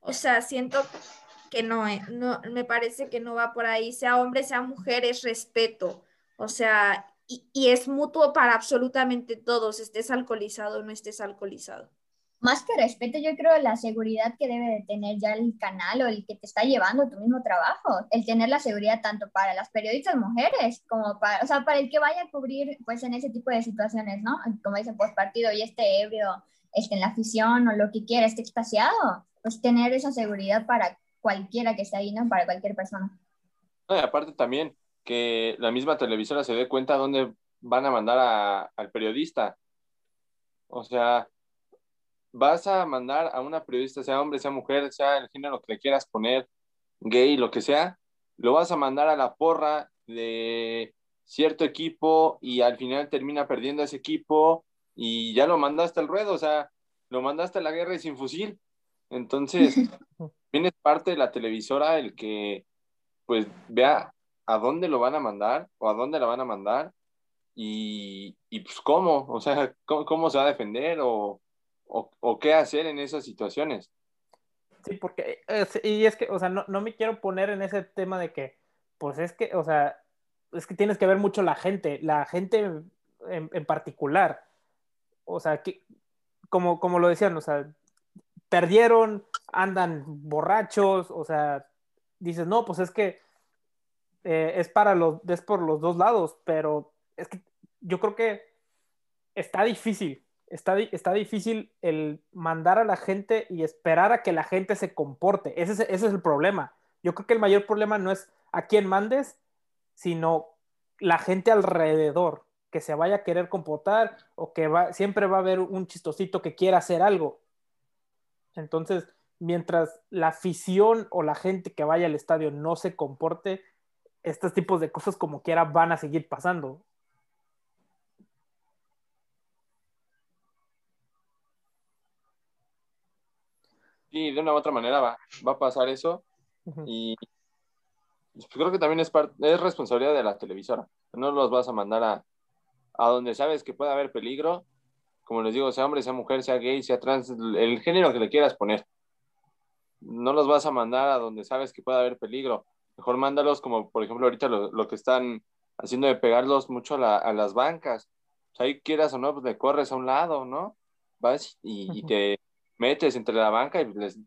O sea, siento que no, eh, no, me parece que no va por ahí, sea hombre, sea mujer, es respeto, o sea, y, y es mutuo para absolutamente todos, estés alcoholizado o no estés alcoholizado. Más que respeto, yo creo la seguridad que debe de tener ya el canal o el que te está llevando tu mismo trabajo, el tener la seguridad tanto para las periodistas mujeres como para, o sea, para el que vaya a cubrir pues en ese tipo de situaciones, ¿no? Como dice, post partido y este ebrio, este en la afición o lo que quiera, esté extasiado, pues tener esa seguridad para cualquiera que esté ahí, ¿no? Para cualquier persona. y aparte también que la misma televisora se dé cuenta dónde van a mandar al periodista. O sea, vas a mandar a una periodista, sea hombre, sea mujer, sea el género que le quieras poner, gay, lo que sea, lo vas a mandar a la porra de cierto equipo y al final termina perdiendo ese equipo y ya lo mandaste al ruedo, o sea, lo mandaste a la guerra y sin fusil. Entonces, viene parte de la televisora el que pues vea a dónde lo van a mandar o a dónde la van a mandar y, y pues cómo, o sea, cómo, se va a defender o, o, qué hacer en esas situaciones. Sí, porque, y es que, o sea, no, no, me quiero poner en ese tema de que, pues es que, o sea, es que tienes que ver mucho la gente, la gente en, en particular. O sea, que, como, como lo decían, o sea, perdieron, andan borrachos, o sea, dices, no, pues es que eh, es para los, es por los dos lados, pero es que yo creo que está difícil, está, está difícil el mandar a la gente y esperar a que la gente se comporte. Ese es, ese es el problema. Yo creo que el mayor problema no es a quién mandes, sino la gente alrededor que se vaya a querer comportar o que va, siempre va a haber un chistosito que quiera hacer algo. Entonces, mientras la afición o la gente que vaya al estadio no se comporte, estos tipos de cosas como quiera van a seguir pasando. Sí, de una u otra manera va, va a pasar eso. Y pues, creo que también es, es responsabilidad de la televisora. No los vas a mandar a, a donde sabes que puede haber peligro. Como les digo, sea hombre, sea mujer, sea gay, sea trans, el género que le quieras poner. No los vas a mandar a donde sabes que puede haber peligro. Mejor mándalos como, por ejemplo, ahorita lo, que están haciendo de pegarlos mucho a, las bancas. ahí quieras o no, pues le corres a un lado, ¿no? Vas y, te metes entre la banca y les,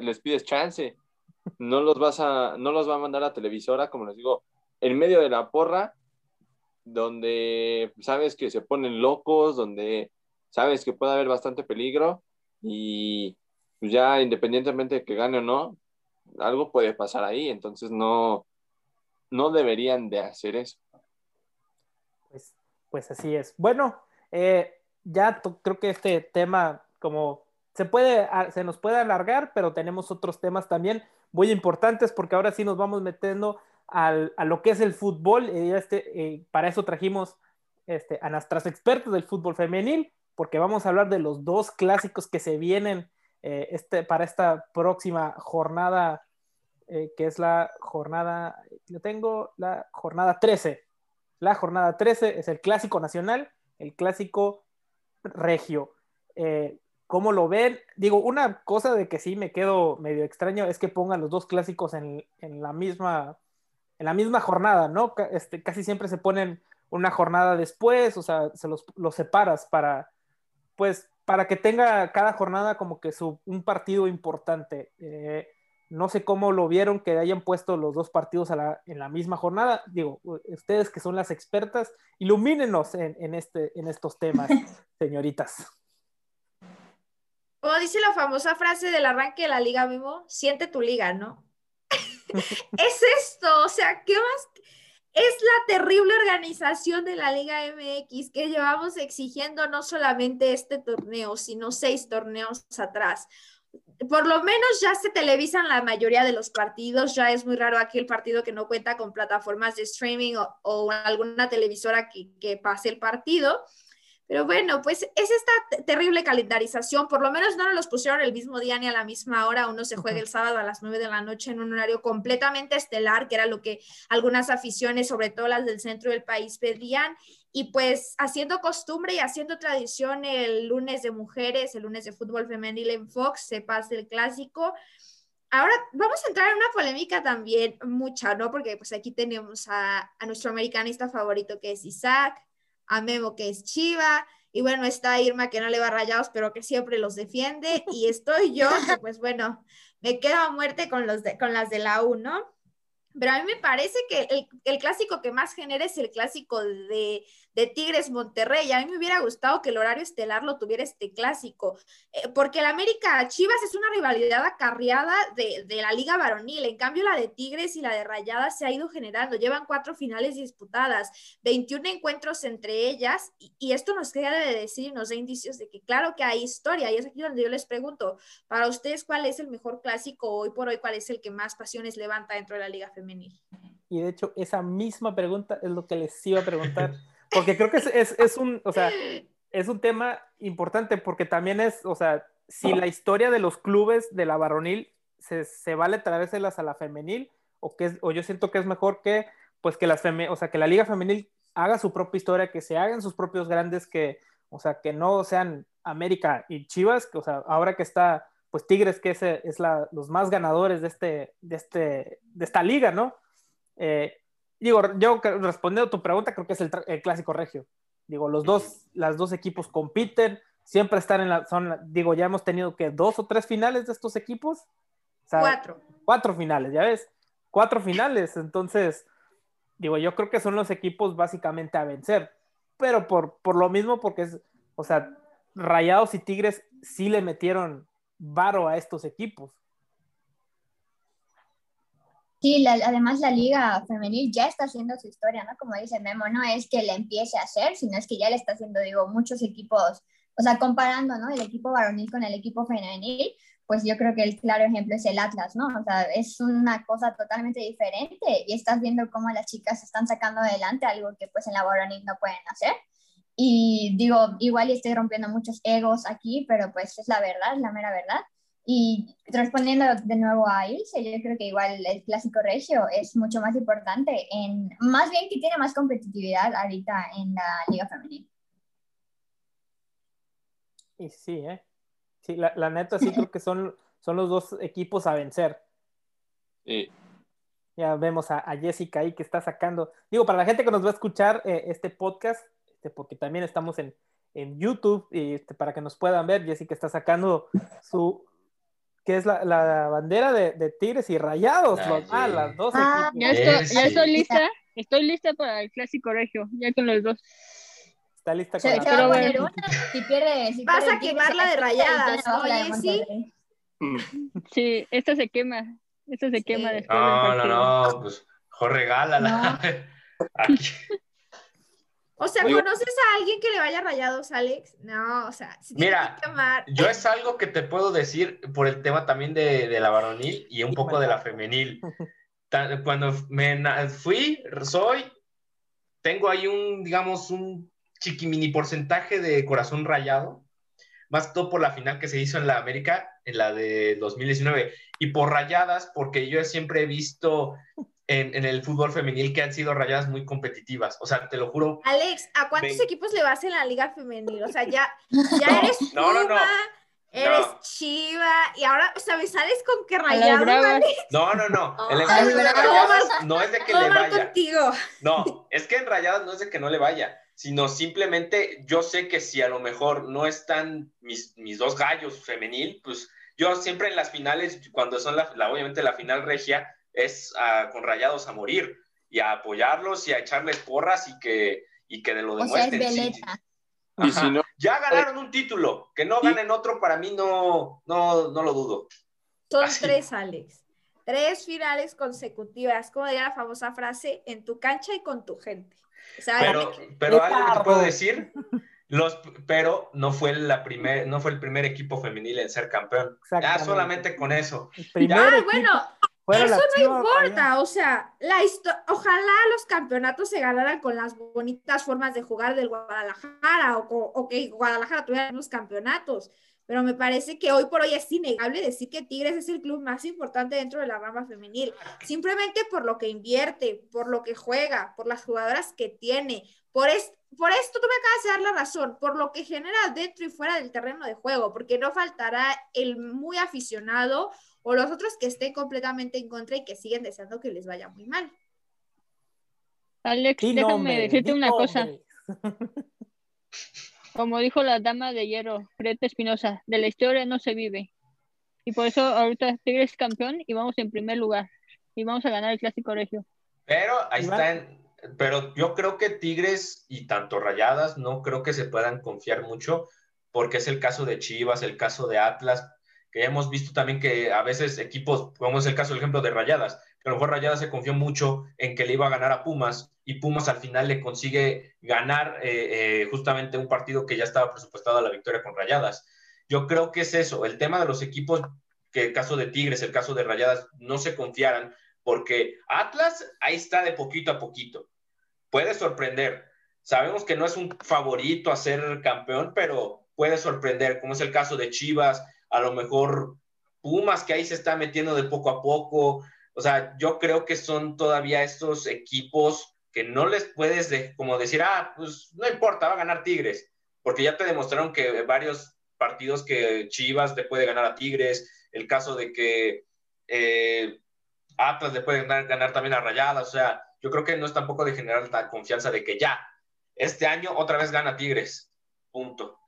les pides chance no los vas a, no los va a mandar a televisora, como les digo, en medio de la porra, donde sabes que se ponen locos, donde sabes que puede haber bastante peligro y pues, ya independientemente de que gane o no, algo puede pasar ahí, entonces no, no deberían de hacer eso. Pues, pues así es. Bueno, eh, ya creo que este tema como se puede, se nos puede alargar, pero tenemos otros temas también muy importantes porque ahora sí nos vamos metiendo al, a lo que es el fútbol. y este, eh, para eso trajimos este, a nuestras expertos del fútbol femenil, porque vamos a hablar de los dos clásicos que se vienen eh, este, para esta próxima jornada, eh, que es la jornada, tengo la jornada 13. La jornada 13 es el clásico nacional, el clásico regio. ¿Cómo lo ven? Digo, una cosa de que sí me quedo medio extraño es que pongan los dos clásicos en, la misma en la misma jornada, ¿no? Este, casi siempre se ponen una jornada después, o sea, se los, separas para, pues, para que tenga cada jornada como que su, un partido importante. Eh, no sé cómo lo vieron que hayan puesto los dos partidos en la misma jornada. Digo, ustedes que son las expertas, ilumínenos en, en, este, en estos temas, señoritas. Como dice la famosa frase del arranque de la liga, Memo, siente tu liga, ¿no? es esto, o sea, ¿qué más? Es la terrible organización de la Liga MX que llevamos exigiendo no solamente este torneo, sino seis torneos atrás. Por lo menos ya se televisan la mayoría de los partidos, ya es muy raro aquí el partido que no cuenta con plataformas de streaming o, alguna televisora que, que pase el partido pero bueno, pues es esta terrible calendarización, por lo menos no nos los pusieron el mismo día ni a la misma hora, uno se juega el sábado a las 9 de la noche en un horario completamente estelar, que era lo que algunas aficiones, sobre todo las del centro del país, pedían, y pues haciendo costumbre y haciendo tradición el lunes de mujeres, el lunes de fútbol femenil en Fox, se pasa el clásico. Ahora vamos a entrar en una polémica también mucha, ¿no? Porque pues aquí tenemos a, a nuestro americanista favorito que es Isaac, a Memo que es Chiva, y bueno, está Irma que no le va a rayados, pero que siempre los defiende, y estoy yo, que pues bueno, me quedo a muerte con, los con las de la U, ¿no? Pero a mí me parece que el, clásico que más genera es el clásico de, de Tigres Monterrey. A mí me hubiera gustado que el horario estelar lo tuviera este clásico, eh, porque el América Chivas es una rivalidad acarreada de, de, la Liga Varonil. En cambio, la de Tigres y la de Rayadas se ha ido generando. Llevan cuatro finales disputadas, 21 encuentros entre ellas, y, y esto nos queda de decir y nos da indicios de que, claro que hay historia, y es aquí donde yo les pregunto, para ustedes, ¿cuál es el mejor clásico hoy por hoy? ¿Cuál es el que más pasiones levanta dentro de la Liga Femenil? Y de hecho, esa misma pregunta es lo que les iba a preguntar. Porque creo que es, es, un, o sea, es un tema importante porque también es, o sea, si la historia de los clubes de la varonil se, se vale traérselas a la femenil o que es, o yo siento que es mejor que pues que las feme, o sea, que la liga femenil haga su propia historia, que se hagan sus propios grandes, que, o sea, que no sean América y Chivas, que, o sea, ahora que está, pues Tigres, que es, es la, los más ganadores de, este, de, este, de esta liga, ¿no? Eh, digo, yo respondiendo a tu pregunta, creo que es el, el, clásico regio. Digo, los dos, las dos equipos compiten, siempre están en la zona, digo, ya hemos tenido que dos o tres finales de estos equipos. O sea, cuatro. Cuatro finales, ya ves, cuatro finales. Entonces, digo, yo creo que son los equipos básicamente a vencer, pero por, por lo mismo, porque es, o sea, Rayados y Tigres sí le metieron varo a estos equipos. Sí, la, además la liga femenil ya está haciendo su historia, ¿no? Como dice Memo, no es que le empiece a hacer, sino es que ya le está haciendo, digo, muchos equipos, o sea, comparando, ¿no? El equipo varonil con el equipo femenil, pues yo creo que el claro ejemplo es el Atlas, ¿no? O sea, es una cosa totalmente diferente y estás viendo cómo las chicas están sacando adelante algo que pues en la varonil no pueden hacer. Y digo, igual estoy rompiendo muchos egos aquí, pero pues es la verdad, la mera verdad. Y respondiendo de nuevo a Ilse, yo creo que igual el clásico regio es mucho más importante, en, más bien que tiene más competitividad ahorita en la liga femenina. Y sí, ¿eh? Sí, la, la neta sí creo que son, son los dos equipos a vencer. Sí. Ya vemos a, a, Jessica ahí que está sacando. Digo, para la gente que nos va a escuchar eh, este podcast, este, porque también estamos en, en YouTube, y este, para que nos puedan ver, Jessica está sacando su, que es la, la bandera de, de, Tigres y Rayados, ah, los, ah, las dos ah, ya, estoy, ya, estoy, lista, estoy lista para el clásico regio, ya con los dos. Está lista con la a poner una, si pierde, si Vas a quemarla de rayadas, oye, sí. Sí, esta se quema, esta se quema después. No, no, no, pues mejor regálala. No. Aquí. O sea, ¿conoces a alguien que le vaya rayados, Alex? No, o sea, si mira, que yo es algo que te puedo decir por el tema también de, de la varonil y un poco de la femenil. Cuando me fui, soy, tengo ahí un, digamos, un chiquimini porcentaje de corazón rayado, más todo por la final que se hizo en la América, en la de 2019, y por rayadas, porque yo siempre he visto en, en, el fútbol femenil que han sido rayadas muy competitivas. O sea, te lo juro. Alex, ¿a cuántos ven... equipos le vas en la liga femenil? O sea, ya, ya eres no, no, no, eres Chiva y ahora, o sea, me sales con que rayado, ¿vale? No, no, no. El enfoque de rayadas no es de que le vaya. Contigo. No, es que en rayadas no es de que no le vaya, sino simplemente yo sé que si a lo mejor no están mis, mis dos gallos femenil, pues yo siempre en las finales, cuando son la, la obviamente la final regia, es uh, con rayados a morir y a apoyarlos y a echarles porras y que, y que de lo demuestren. O sea, sí. Si no, ya ganaron un título, que no ganen otro para mí no, no, no lo dudo. Son Así. tres, Alex. Tres finales consecutivas, como diría la famosa frase, en tu cancha y con tu gente. O sea, pero, pero algo que te puedo decir, los, pero no fue, la primer, no fue el primer equipo femenil en ser campeón. Ya solamente con eso. Ah, bueno, Eso no importa, o sea, la ojalá los campeonatos se ganaran con las bonitas formas de jugar del Guadalajara o, o que Guadalajara tuviera los campeonatos, pero me parece que hoy por hoy es innegable decir que Tigres es el club más importante dentro de la rama femenil, simplemente por lo que invierte, por lo que juega, por las jugadoras que tiene, por, es, por esto tú me acabas de dar la razón, por lo que genera dentro y fuera del terreno de juego, porque no faltará el muy aficionado o los otros que estén completamente en contra y que siguen deseando que les vaya muy mal. Alex, sí, déjame decirte una cosa. Como dijo la dama de hierro, Greta Espinosa, de la historia no se vive. Y por eso ahorita Tigres es campeón y vamos en primer lugar. Y vamos a ganar el clásico regio. Pero ahí está, en, pero yo creo que Tigres y tanto Rayadas no creo que se puedan confiar mucho, porque es el caso de Chivas, el caso de Atlas, que hemos visto también que a veces equipos, como es el caso, del ejemplo de Rayadas, que a lo mejor Rayadas se confió mucho en que le iba a ganar a Pumas y Pumas al final le consigue ganar eh, eh, justamente un partido que ya estaba presupuestado a la victoria con Rayadas. Yo creo que es eso, el tema de los equipos, que el caso de Tigres, el caso de Rayadas, no se confiaran, porque Atlas ahí está de poquito a poquito. Puede sorprender. Sabemos que no es un favorito a ser campeón, pero puede sorprender, como es el caso de Chivas, a lo mejor Pumas, que ahí se está metiendo de poco a poco. O sea, yo creo que son todavía estos equipos que no les puedes como decir, ah, pues no importa, va a ganar Tigres, porque ya te demostraron que varios partidos que Chivas le puede ganar a Tigres, el caso de que eh, Atlas le puede ganar, también a Rayadas, o sea, yo creo que no es tampoco de generar la confianza de que ya, este año otra vez gana Tigres, punto.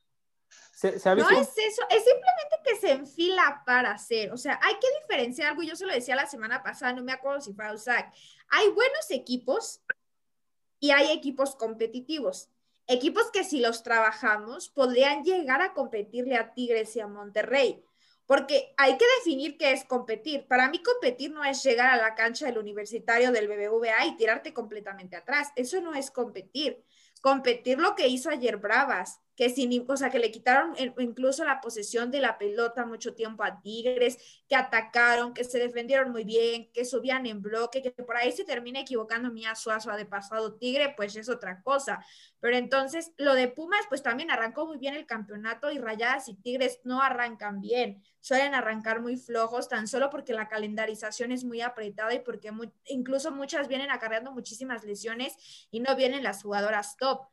No es eso, es simplemente que se enfila para hacer, o sea, hay que diferenciar algo, yo se lo decía la semana pasada, no me acuerdo si fue a Usac, hay buenos equipos y hay equipos competitivos. Equipos que si los trabajamos podrían llegar a competirle a Tigres y a Monterrey. Porque hay que definir qué es competir. Para mí competir no es llegar a la cancha del universitario del BBVA y tirarte completamente atrás. Eso no es competir. Competir lo que hizo ayer Bravas, que sin, o sea, que le quitaron incluso la posesión de la pelota mucho tiempo a Tigres, que atacaron, que se defendieron muy bien, que subían en bloque, que por ahí se termina equivocando Mía Suazo de pasado Tigre, pues es otra cosa. Pero entonces lo de Pumas, pues también arrancó muy bien el campeonato y Rayadas y Tigres no arrancan bien, suelen arrancar muy flojos, tan solo porque la calendarización es muy apretada y porque incluso muchas vienen acarreando muchísimas lesiones y no vienen las jugadoras top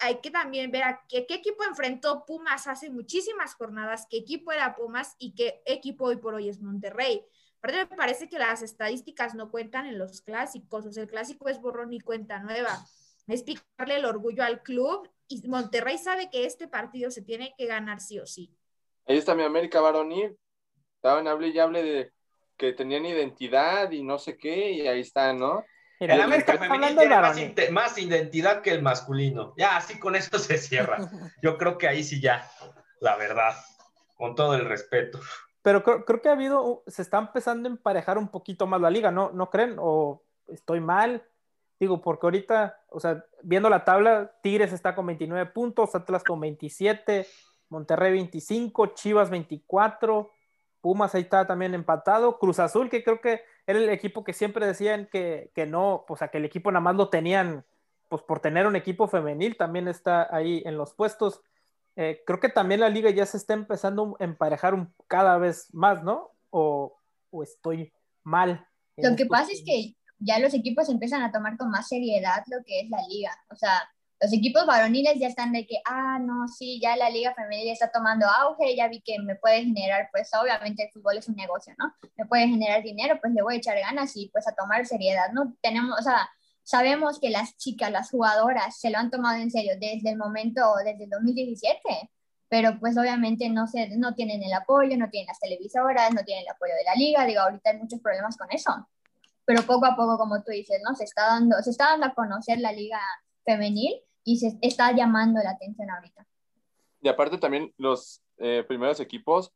hay que también ver a qué, equipo enfrentó Pumas hace muchísimas jornadas, qué equipo era Pumas y qué equipo hoy por hoy es Monterrey. Aparte me parece que las estadísticas no cuentan en los clásicos, o sea, el clásico es borrón y cuenta nueva. Es picarle el orgullo al club y Monterrey sabe que este partido se tiene que ganar sí o sí. Ahí está mi América varonil. Estaban hable y de que tenían identidad y no sé qué, y ahí está, ¿no? El América femenino tiene más, identidad que el masculino. Ya, así con eso se cierra. Yo creo que ahí sí ya, la verdad, con todo el respeto. Pero creo, que ha habido, se está empezando a emparejar un poquito más la liga, ¿no? ¿No creen? ¿O estoy mal? Digo, porque ahorita, o sea, viendo la tabla, Tigres está con 29 puntos, Atlas con 27, Monterrey 25, Chivas 24, Pumas ahí está también empatado, Cruz Azul, que creo que era el equipo que siempre decían que, no, o sea, que el equipo nada más lo tenían, pues por tener un equipo femenil, también está ahí en los puestos. Eh, creo que también la liga ya se está empezando a emparejar un, cada vez más, ¿no? O, estoy mal. Lo que pasa es que ya los equipos empiezan a tomar con más seriedad lo que es la liga. O sea, los equipos varoniles ya están de que, ah, no, sí, ya la liga femenil está tomando auge, ya vi que me puede generar, pues obviamente el fútbol es un negocio, ¿no? Me puede generar dinero, pues le voy a echar ganas y pues a tomar seriedad, ¿no? Tenemos, o sea, sabemos que las chicas, las jugadoras se lo han tomado en serio desde el momento, desde el 2017, pero pues obviamente no, se, no tienen el apoyo, no tienen las televisoras, no tienen el apoyo de la liga, digo, ahorita hay muchos problemas con eso, pero poco a poco, como tú dices, ¿no? Se está dando, se está dando a conocer la liga femenil y se está llamando la atención ahorita. Y aparte también los eh, primeros equipos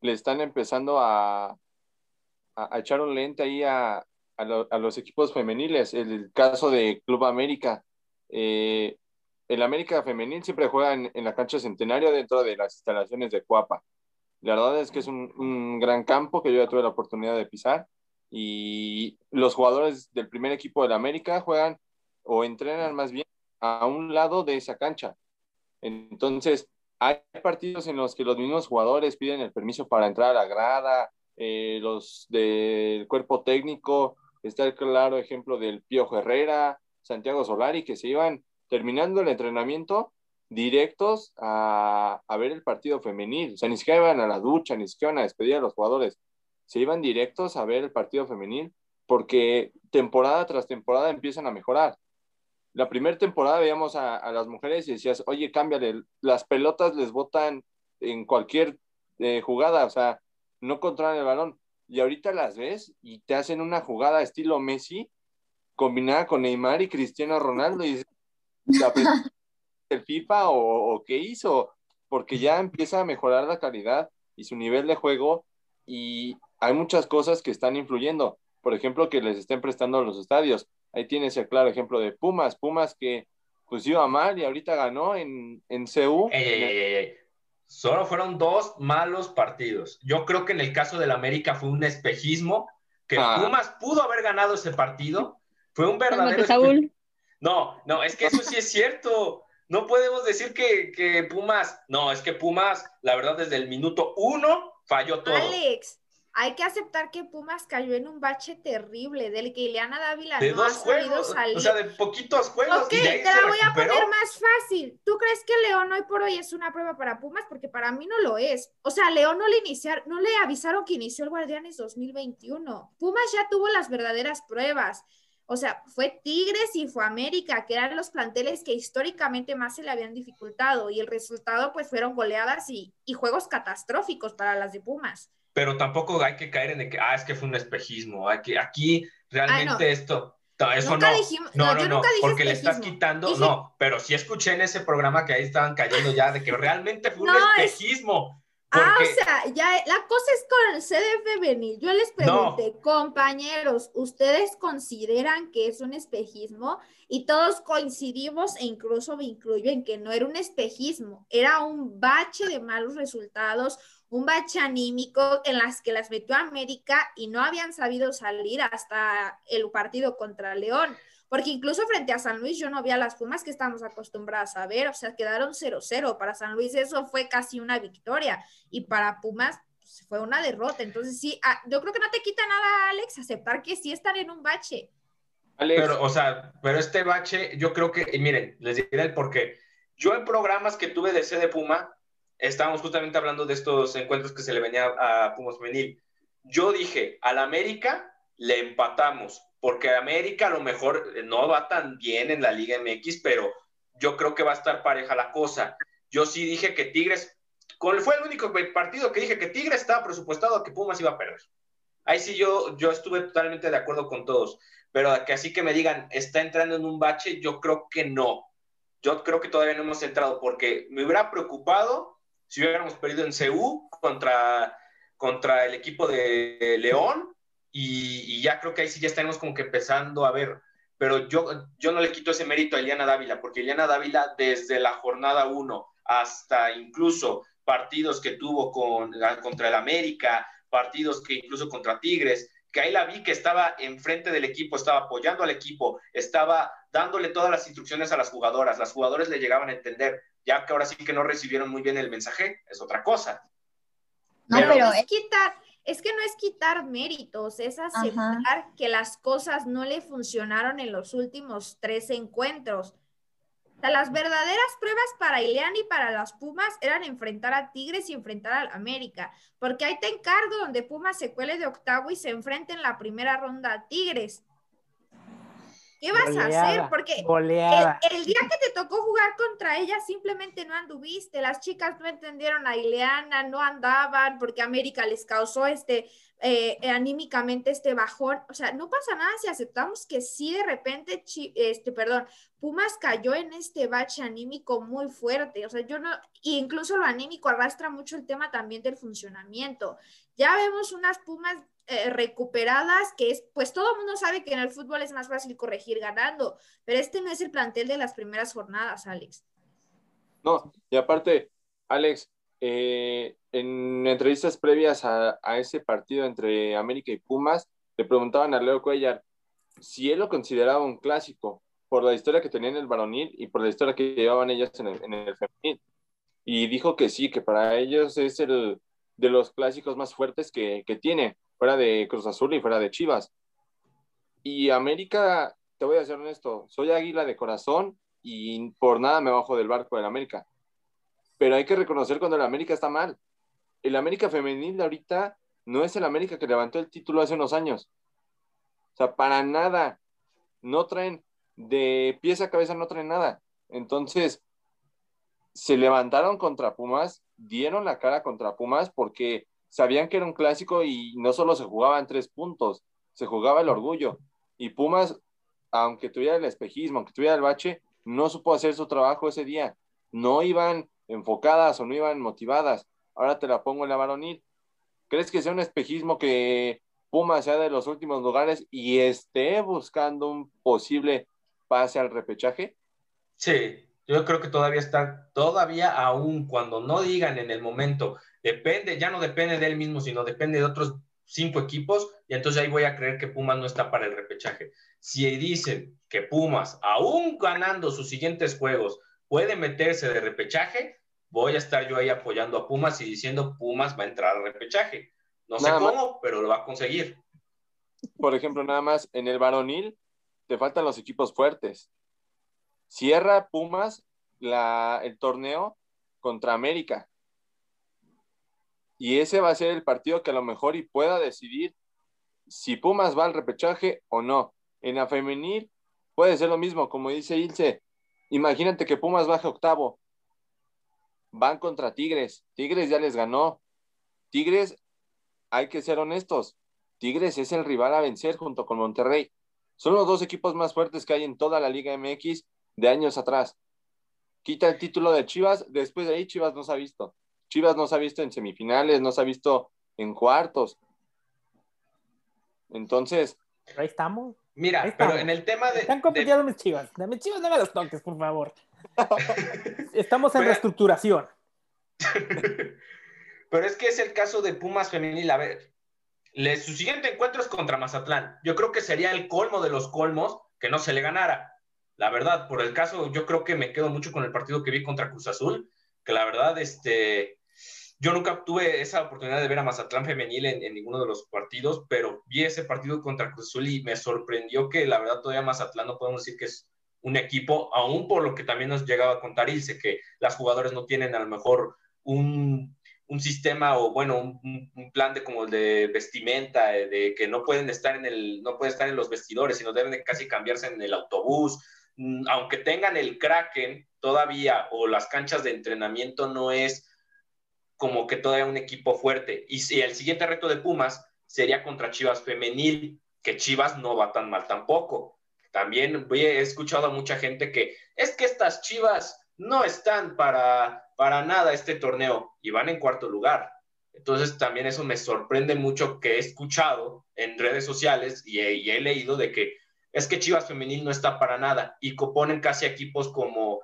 le están empezando a, a, echar un lente ahí a, a, los equipos femeniles. El caso de Club América. Eh, el América femenil siempre juega en, la cancha centenario dentro de las instalaciones de Cuapa. La verdad es que es un, un, gran campo que yo ya tuve la oportunidad de pisar y los jugadores del primer equipo del América juegan o entrenan más bien a un lado de esa cancha. Entonces, hay partidos en los que los mismos jugadores piden el permiso para entrar a la grada, eh, los del cuerpo técnico, está el claro ejemplo del Pío Herrera, Santiago Solari, que se iban terminando el entrenamiento directos a, ver el partido femenil. O sea, ni siquiera iban a la ducha, ni siquiera a despedir a los jugadores. Se iban directos a ver el partido femenil porque temporada tras temporada empiezan a mejorar la primera temporada veíamos a, las mujeres y decías, oye, cámbiale, las pelotas les botan en cualquier eh, jugada, o sea, no controlan el balón. Y ahorita las ves y te hacen una jugada estilo Messi combinada con Neymar y Cristiano Ronaldo y el FIFA o, qué hizo, porque ya empieza a mejorar la calidad y su nivel de juego y hay muchas cosas que están influyendo. Por ejemplo, que les estén prestando los estadios. Ahí tienes el claro ejemplo de Pumas, Pumas que pues iba mal y ahorita ganó en, en CU. Solo fueron dos malos partidos. Yo creo que en el caso del América fue un espejismo, que ah. Pumas pudo haber ganado ese partido. Fue un verdadero... No, no, es que eso sí es cierto. No podemos decir que, que, Pumas, no, es que Pumas, la verdad, desde el minuto uno falló todo. Alex, hay que aceptar que Pumas cayó en un bache terrible, del que Ileana Dávila no ha sabido salir. O sea, de poquitos juegos. Ok, te la voy a poner más fácil. ¿Tú crees que León hoy por hoy es una prueba para Pumas? Porque para mí no lo es. O sea, León no le iniciaron, no le avisaron que inició el Guardianes 2021. Pumas ya tuvo las verdaderas pruebas. O sea, fue Tigres y fue América, que eran los planteles que históricamente más se le habían dificultado. Y el resultado, pues, fueron goleadas y, y juegos catastróficos para las de Pumas pero tampoco hay que caer en el que, ah, es que fue un espejismo, hay que, aquí realmente esto, eso no, no, no, no, porque le estás quitando, no, pero sí escuché en ese programa que ahí estaban cayendo ya de que realmente fue un espejismo. Ah, o sea, ya la cosa es con el CDF venir. Yo les pregunté, compañeros, ¿ustedes consideran que es un espejismo? Y todos coincidimos e incluso me incluyo en que no era un espejismo, era un bache de malos resultados, un bache anímico en las que las metió América y no habían sabido salir hasta el partido contra León. Porque incluso frente a San Luis yo no vi a las Pumas que estamos acostumbradas a ver, o sea, quedaron 0-0. Para San Luis eso fue casi una victoria y para Pumas pues, fue una derrota. Entonces sí, ah, yo creo que no te quita nada, Alex, aceptar que sí están en un bache. Pero, o sea, pero este bache, yo creo que, y miren, les diré el porqué. Yo en programas que tuve de C de Puma, estábamos justamente hablando de estos encuentros que se le venía a Pumas Femenil. Yo dije, al América le empatamos, porque América a lo mejor no va tan bien en la Liga MX, pero yo creo que va a estar pareja la cosa. Yo sí dije que Tigres, fue el único partido que dije que Tigres estaba presupuestado a que Pumas iba a perder. Ahí sí yo, yo estuve totalmente de acuerdo con todos, pero que así que me digan, está entrando en un bache, yo creo que no. Yo creo que todavía no hemos entrado porque me hubiera preocupado si hubiéramos perdido en CU contra, contra el equipo de León, y, ya creo que ahí sí ya estaremos como que empezando a ver, pero yo, yo no le quito ese mérito a Eliana Dávila, porque Eliana Dávila desde la jornada 1 hasta incluso partidos que tuvo con, contra el América, partidos que incluso contra Tigres, que ahí la vi que estaba enfrente del equipo, estaba apoyando al equipo, estaba dándole todas las instrucciones a las jugadoras, las jugadoras le llegaban a entender, ya que ahora sí que no recibieron muy bien el mensaje, es otra cosa. No, pero, es quitar, es que no es quitar méritos, es aceptar que las cosas no le funcionaron en los últimos tres encuentros. O sea, las verdaderas pruebas para Ileán y para las Pumas eran enfrentar a Tigres y enfrentar al América, porque ahí te encargo donde Pumas se cuele de octavo y se enfrente en la primera ronda a Tigres. ¿Qué vas a hacer? Porque el, día que te tocó jugar contra ella simplemente no anduviste, las chicas no entendieron a Ileana, no andaban porque América les causó este eh, anímicamente este bajón, o sea, no pasa nada si aceptamos que sí de repente, este, perdón, Pumas cayó en este bache anímico muy fuerte, o sea, yo no, incluso lo anímico arrastra mucho el tema también del funcionamiento. Ya vemos unas Pumas eh, recuperadas, que es, pues todo el mundo sabe que en el fútbol es más fácil corregir ganando, pero este no es el plantel de las primeras jornadas, Alex. No, y aparte, Alex, eh, en entrevistas previas a, ese partido entre América y Pumas, le preguntaban a Leo Cuellar si él lo consideraba un clásico por la historia que tenía en el varonil y por la historia que llevaban ellas en el, en el femenil. Y dijo que sí, que para ellos es el de los clásicos más fuertes que, que tiene fuera de Cruz Azul y fuera de Chivas. Y América, te voy a ser honesto, soy águila de corazón y por nada me bajo del barco del América. Pero hay que reconocer cuando el América está mal. El América femenil de ahorita no es el América que levantó el título hace unos años. O sea, para nada. No traen, de pieza a cabeza no traen nada. Entonces, se levantaron contra Pumas, dieron la cara contra Pumas porque sabían que era un clásico y no solo se jugaba en tres puntos, se jugaba el orgullo. Y Pumas aunque tuviera el espejismo, aunque tuviera el bache, no supo hacer su trabajo ese día. No iban enfocadas o no iban motivadas. Ahora te la pongo en la varonil. ¿Crees que sea un espejismo que Puma sea de los últimos lugares y esté buscando un posible pase al repechaje? Sí, yo creo que todavía está, todavía aún cuando no digan en el momento, depende, ya no depende de él mismo, sino depende de otros cinco equipos, y entonces ahí voy a creer que Pumas no está para el repechaje. Si dicen que Pumas, aún ganando sus siguientes juegos, puede meterse de repechaje, voy a estar yo ahí apoyando a Pumas y diciendo Pumas va a entrar al repechaje. No sé cómo, pero lo va a conseguir. Por ejemplo, nada más en el varonil te faltan los equipos fuertes. Cierra Pumas el torneo contra América. Y ese va a ser el partido que a lo mejor y pueda decidir si Pumas va al repechaje o no. En la femenil puede ser lo mismo, como dice Ilse. Imagínate que Pumas baje octavo. Van contra Tigres. Tigres ya les ganó. Tigres, hay que ser honestos. Tigres es el rival a vencer junto con Monterrey. Son los dos equipos más fuertes que hay en toda la Liga MX de años atrás. Quita el título de Chivas, después de ahí Chivas no se ha visto. Chivas no se ha visto en semifinales, no se ha visto en cuartos. Entonces. Ahí estamos. Mira, pero en el tema de. Están compitiendo mis chivas. Mis chivas, no me los toques, por favor. Estamos en reestructuración. pero es que es el caso de Pumas Femenil. A ver, su siguiente encuentro es contra Mazatlán. Yo creo que sería el colmo de los colmos que no se le ganara. La verdad, por el caso, yo creo que me quedo mucho con el partido que vi contra Cruz Azul, que la verdad, este, yo nunca tuve esa oportunidad de ver a Mazatlán femenil en, ninguno de los partidos, pero vi ese partido contra Cruz Azul y me sorprendió que la verdad todavía Mazatlán no podemos decir que es un equipo, aún por lo que también nos llegaba a contar Ilse, que las jugadoras no tienen a lo mejor un, un sistema o bueno, un, plan de como de vestimenta, eh, de que no pueden estar en el, no pueden estar en los vestidores, sino deben de casi cambiarse en el autobús, aunque tengan el Kraken todavía o las canchas de entrenamiento no es como que todavía un equipo fuerte. Y si el siguiente reto de Pumas sería contra Chivas femenil, que Chivas no va tan mal tampoco. También he escuchado a mucha gente que es que estas Chivas no están para, para nada este torneo y van en cuarto lugar. Entonces también eso me sorprende mucho que he escuchado en redes sociales y he leído de que es que Chivas femenil no está para nada y ponen casi equipos como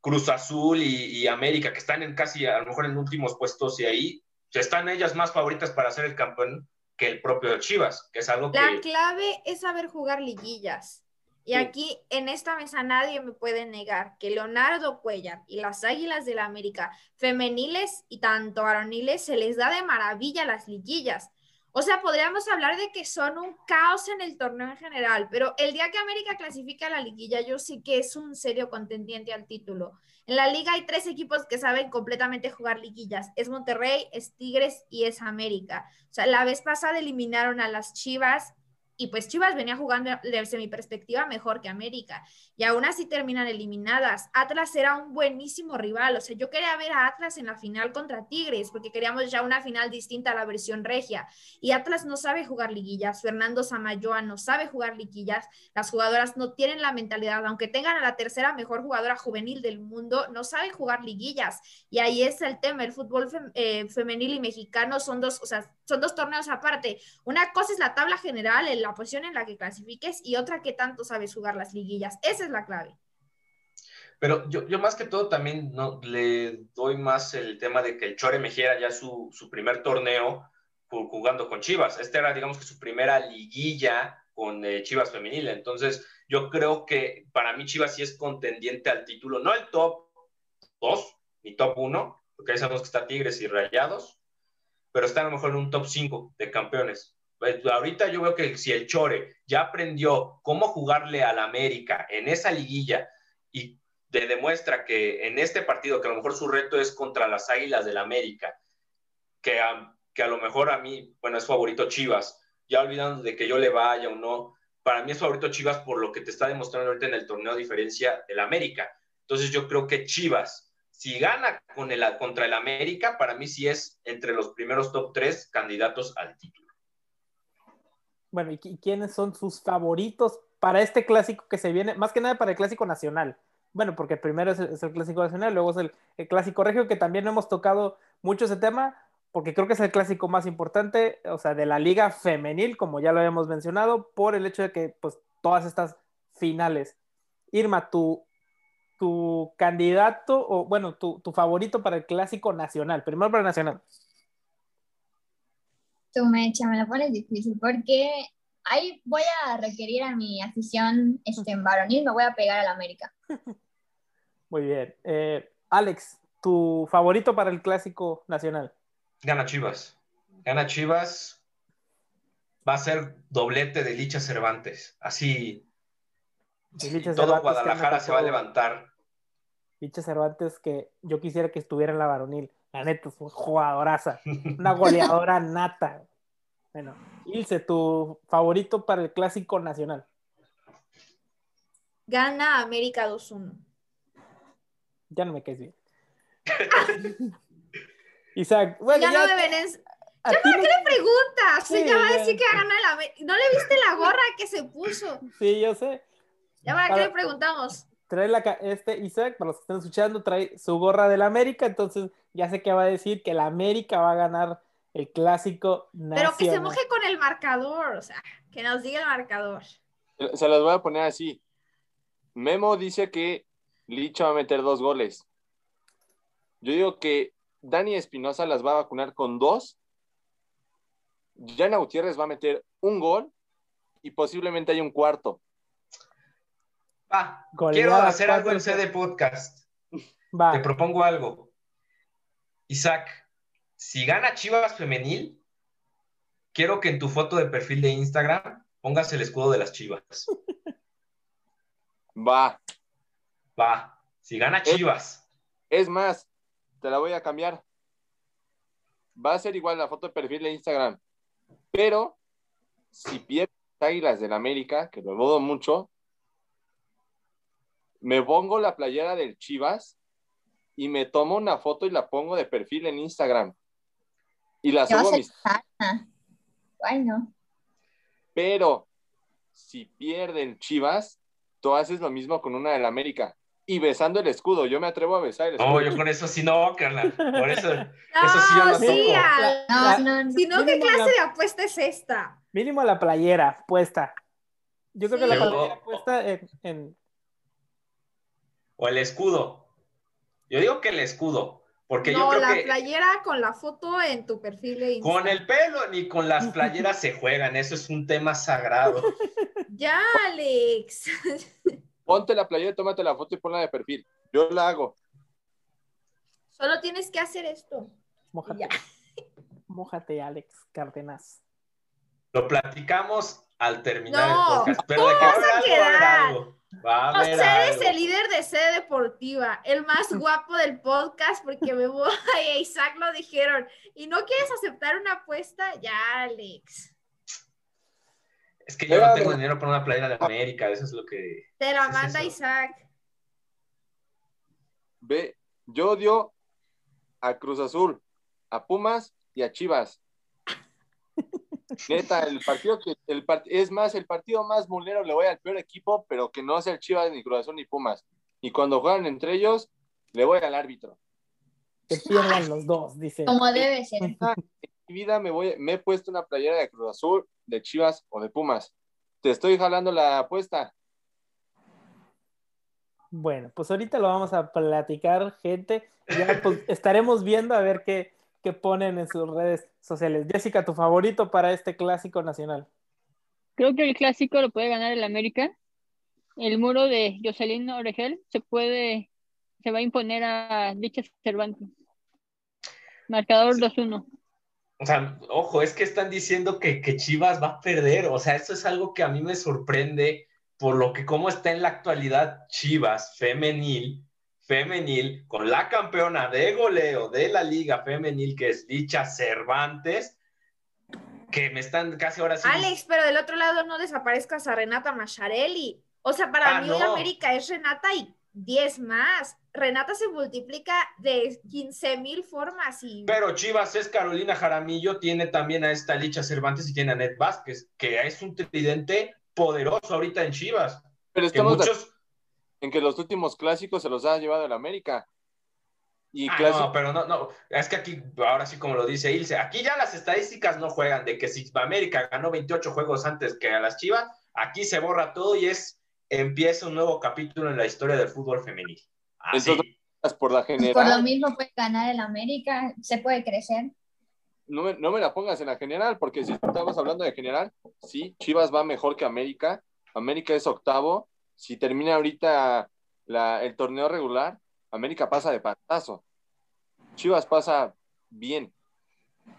Cruz Azul y, América, que están en casi, a lo mejor en últimos puestos y ahí, están ellas más favoritas para ser el campeón que el propio Chivas, que es algo que... La clave es saber jugar liguillas. Y aquí en esta mesa nadie me puede negar que Leonardo Cuellar y las Águilas del la América femeniles y tanto varoniles se les da de maravilla las liguillas. O sea, podríamos hablar de que son un caos en el torneo en general, pero el día que América clasifica a la liguilla, yo sí que es un serio contendiente al título. En la liga hay tres equipos que saben completamente jugar liguillas. Es Monterrey, es Tigres y es América. O sea, la vez pasada eliminaron a las Chivas y pues Chivas venía jugando desde mi perspectiva mejor que América y aún así terminan eliminadas. Atlas era un buenísimo rival, o sea, yo quería ver a Atlas en la final contra Tigres porque queríamos ya una final distinta a la versión regia y Atlas no sabe jugar liguillas, Fernando Samayoa no sabe jugar liguillas, las jugadoras no tienen la mentalidad, aunque tengan a la tercera mejor jugadora juvenil del mundo, no saben jugar liguillas y ahí es el tema, el fútbol eh, femenil y mexicano son dos, o sea, son dos torneos aparte. Una cosa es la tabla general, el la posición en la que clasifiques y otra que tanto sabes jugar las liguillas. Esa es la clave. Pero yo, yo más que todo también no, le doy más el tema de que el Chore Mejía ya su, su primer torneo jugando con Chivas. Esta era, digamos que su primera liguilla con eh, Chivas femenil. Entonces, yo creo que para mí Chivas sí es contendiente al título, no el top 2 ni top 1, porque ahí sabemos que está Tigres y Rayados, pero está a lo mejor en un top 5 de campeones. Pues, ahorita yo veo que si el Chore ya aprendió cómo jugarle al América en esa liguilla y te demuestra que en este partido, que a lo mejor su reto es contra las Águilas del América, que a, que a lo mejor a mí, bueno, es favorito Chivas, ya olvidando de que yo le vaya o no, para mí es favorito Chivas por lo que te está demostrando ahorita en el torneo a diferencia del América. Entonces yo creo que Chivas, si gana contra el América, para mí sí es entre los primeros top tres candidatos al título. Bueno, ¿y quiénes son sus favoritos para este clásico que se viene, más que nada para el clásico nacional. Bueno, porque primero es el, clásico nacional, luego es el, clásico regio, que también hemos tocado mucho ese tema, porque creo que es el clásico más importante, o sea, de la liga femenil, como ya lo habíamos mencionado, por el hecho de que, pues, todas estas finales. Irma, tu, tu candidato, o bueno, tu, tu favorito para el clásico nacional, primero para el nacional. Tú me, me lo pones difícil, porque ahí voy a requerir a mi afición este, en varonil, me voy a pegar a la América. Muy bien. Eh, Alex, ¿tu favorito para el clásico nacional? Gana Chivas. Gana Chivas. Va a ser doblete de Licha Cervantes. Así. todo Guadalajara se va a levantar. Licha Cervantes, que yo quisiera que estuviera en la varonil. La neta, es una jugadoraza. Una goleadora nata. Bueno, Ilse, tu favorito para el clásico nacional. Gana América 2-1. Ya no me caes bien. Isaac, bueno, ya, no deben ¿Ya para qué le preguntas? ya va a decir que gana el América. ¿No le viste la gorra que se puso? Sí, yo sé. ¿Ya para, qué le preguntamos? Trae la, este Isaac, para los que están escuchando, trae su gorra del América, entonces ya sé que va a decir que el América va a ganar el clásico nacional. Pero que se moje con el marcador, o sea, que nos diga el marcador. Se los voy a poner así. Memo dice que Licha va a meter dos goles. Yo digo que Dani Espinosa las va a vacunar con dos. Jana Gutiérrez va a meter un gol y posiblemente hay un cuarto. Va, quiero hacer algo en sede podcast. Va. Te propongo algo. Isaac, si gana Chivas Femenil, quiero que en tu foto de perfil de Instagram pongas el escudo de las Chivas. Va. Va. Si gana Chivas. Es, más, te la voy a cambiar. Va a ser igual la foto de perfil de Instagram. Pero si pierdes Águilas del América, que lo dudo mucho, me pongo la playera del Chivas y me tomo una foto y la pongo de perfil en Instagram. Y la subo a mis. Bueno. Pero si pierden Chivas, tú haces lo mismo con una del América. Y besando el escudo, yo me atrevo a besar el escudo. No, yo con eso sí no, carnal. Por eso, no, eso sí yo lo sí, No, no, no. Si no, ¿qué clase de apuesta es esta? Mínimo la playera puesta. Yo creo que la playera puesta en, O el escudo. Yo digo que el escudo. Porque no, yo creo la playera con la foto en tu perfil de Instagram. Con el pelo ni con las playeras se juegan, eso es un tema sagrado. Ya, Alex. Ponte la playera, tómate la foto y ponla de perfil. Yo la hago. Solo tienes que hacer esto. Mójate. Mójate, Alex Cárdenas. Lo platicamos al terminar el podcast. Pero de que algo, Va eres el líder de sede deportiva, el más guapo del podcast, porque me voy y Isaac lo dijeron. ¿Y no quieres aceptar una apuesta? Ya, Alex. Es que yo no tengo dinero para una playera de América, eso es lo que. Te la manda Isaac. Ve, yo odio a Cruz Azul, a Pumas y a Chivas. Neta, el partido que el es más, el partido más mulero le voy al peor equipo, pero que no sea el Chivas ni Cruz Azul ni Pumas. Y cuando juegan entre ellos, le voy al árbitro. Que pierdan los dos, dice. Como debe ser. En mi vida me voy, me he puesto una playera de Cruz Azul, de Chivas o de Pumas. Te estoy jalando la apuesta. Bueno, pues ahorita lo vamos a platicar, gente. Ya pues, estaremos viendo a ver qué, ponen en sus redes sociales. Jessica, tu favorito para este clásico nacional. Creo que el clásico lo puede ganar el América. El muro de Jocelyn Oregel se puede, se va a imponer a dichas Cervantes. Marcador 2-1. O sea, ojo, es que están diciendo que, que, Chivas va a perder. O sea, eso es algo que a mí me sorprende por lo que cómo está en la actualidad Chivas femenil femenil con la campeona de goleo de la liga femenil, que es dicha Cervantes, que me están casi ahora sí. Alex, pero del otro lado no desaparezcas a Renata Macharelli. O sea, para ah, mí América es Renata y 10 más. Renata se multiplica de 15 mil formas y... Pero Chivas es Carolina Jaramillo, tiene también a esta Licha Cervantes y tiene a Ned Vázquez, que es un tridente poderoso ahorita en Chivas. Pero estamos en que los últimos clásicos se los ha llevado el América. Y ah, No, pero no, no, es que aquí, ahora sí como lo dice Ilse, aquí ya las estadísticas no juegan de que si América ganó 28 juegos antes que a las Chivas, aquí se borra todo y es, empieza un nuevo capítulo en la historia del fútbol femenil. Así. por la general. Por lo mismo puede ganar el América, se puede crecer. No me, no me la pongas en la general, porque si estamos hablando de general, sí, Chivas va mejor que América, América es octavo, si termina ahorita la, el torneo regular, América pasa de patazo. Chivas pasa bien.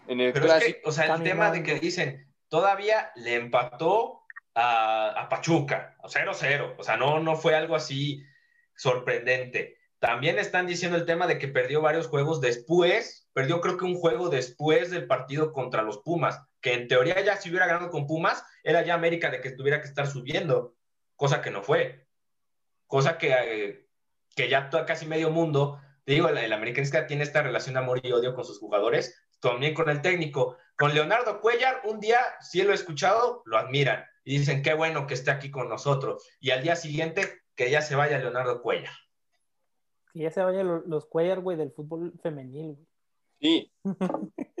En el clásico. o sea, el tema de que dicen, todavía le empató a, Pachuca, 0-0. O sea, no, no fue algo así sorprendente. También están diciendo el tema de que perdió varios juegos después, perdió creo que un juego después del partido contra los Pumas, que en teoría ya si hubiera ganado con Pumas, era ya América de que tuviera que estar subiendo, cosa que no fue. Cosa que eh, que ya casi medio mundo, te digo, el, el americanista tiene esta relación de amor y odio con sus jugadores, también con el técnico. Con Leonardo Cuellar, un día, si lo he escuchado, lo admiran y dicen, qué bueno que esté aquí con nosotros. Y al día siguiente, que ya se vaya Leonardo Cuellar. Que ya se vayan los Cuellar, güey, del fútbol femenil. Sí.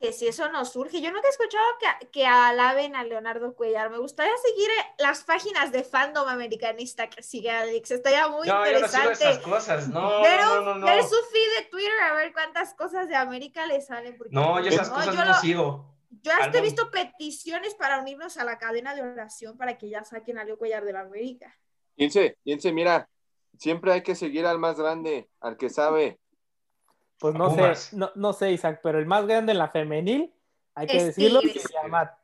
que si eso no surge. Yo nunca he escuchado que, que, alaben a Leonardo Cuellar. Me gustaría seguir las páginas de fandom americanista que sigue Alex. Estaría muy no, interesante. Yo no esas cosas. No, no, no, no, Ver su feed de Twitter a ver cuántas cosas de América le salen. no, yo esas cosas no, sigo. Yo hasta he visto peticiones para unirnos a la cadena de oración para que ya saquen a Leo Cuellar de la América. Piense, piense, mira, siempre hay que seguir al más grande, al que sabe. Pues no sé, no, no, sé, Isaac, pero el más grande en la femenil, hay que decirlo, se llama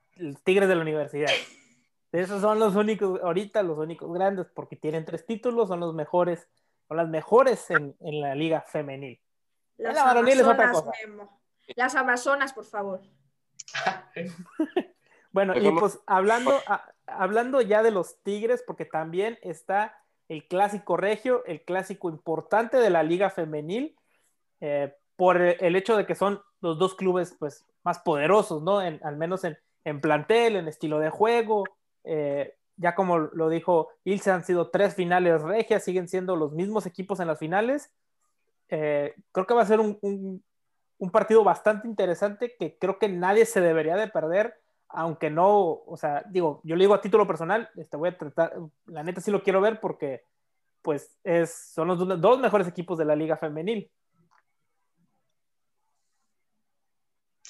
Tigres de la Universidad. Esos son los únicos, ahorita los únicos grandes, porque tienen tres títulos, son los mejores, son las mejores en, en la liga femenil. Las la varonil es otra cosa. Las Amazonas, por favor. bueno, y pues hablando, hablando ya de los Tigres, porque también está el clásico regio, el clásico importante de la liga femenil, eh, por el hecho de que son los dos clubes pues, más poderosos, ¿no? al menos en, plantel, en estilo de juego. Eh, ya como lo dijo Ilse, han sido tres finales regias, siguen siendo los mismos equipos en las finales. Eh, creo que va a ser un, un, partido bastante interesante que creo que nadie se debería de perder, aunque no, o sea, digo, yo le digo a título personal, este, voy a tratar, la neta sí lo quiero ver porque pues es, son los dos mejores equipos de la liga femenil.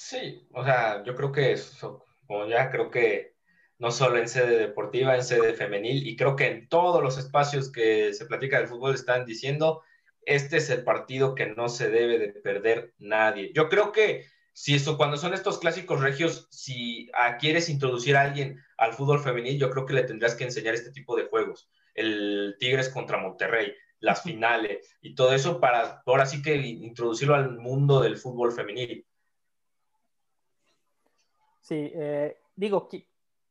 Sí, o sea, yo creo que eso, como ya creo que no solo en sede deportiva, en sede femenil, y creo que en todos los espacios que se platica del fútbol están diciendo, este es el partido que no se debe de perder nadie. Yo creo que si eso, cuando son estos clásicos regios, si quieres introducir a alguien al fútbol femenil, yo creo que le tendrás que enseñar este tipo de juegos. El Tigres contra Monterrey, las finales y todo eso para ahora sí que introducirlo al mundo del fútbol femenil. Sí, eh, digo,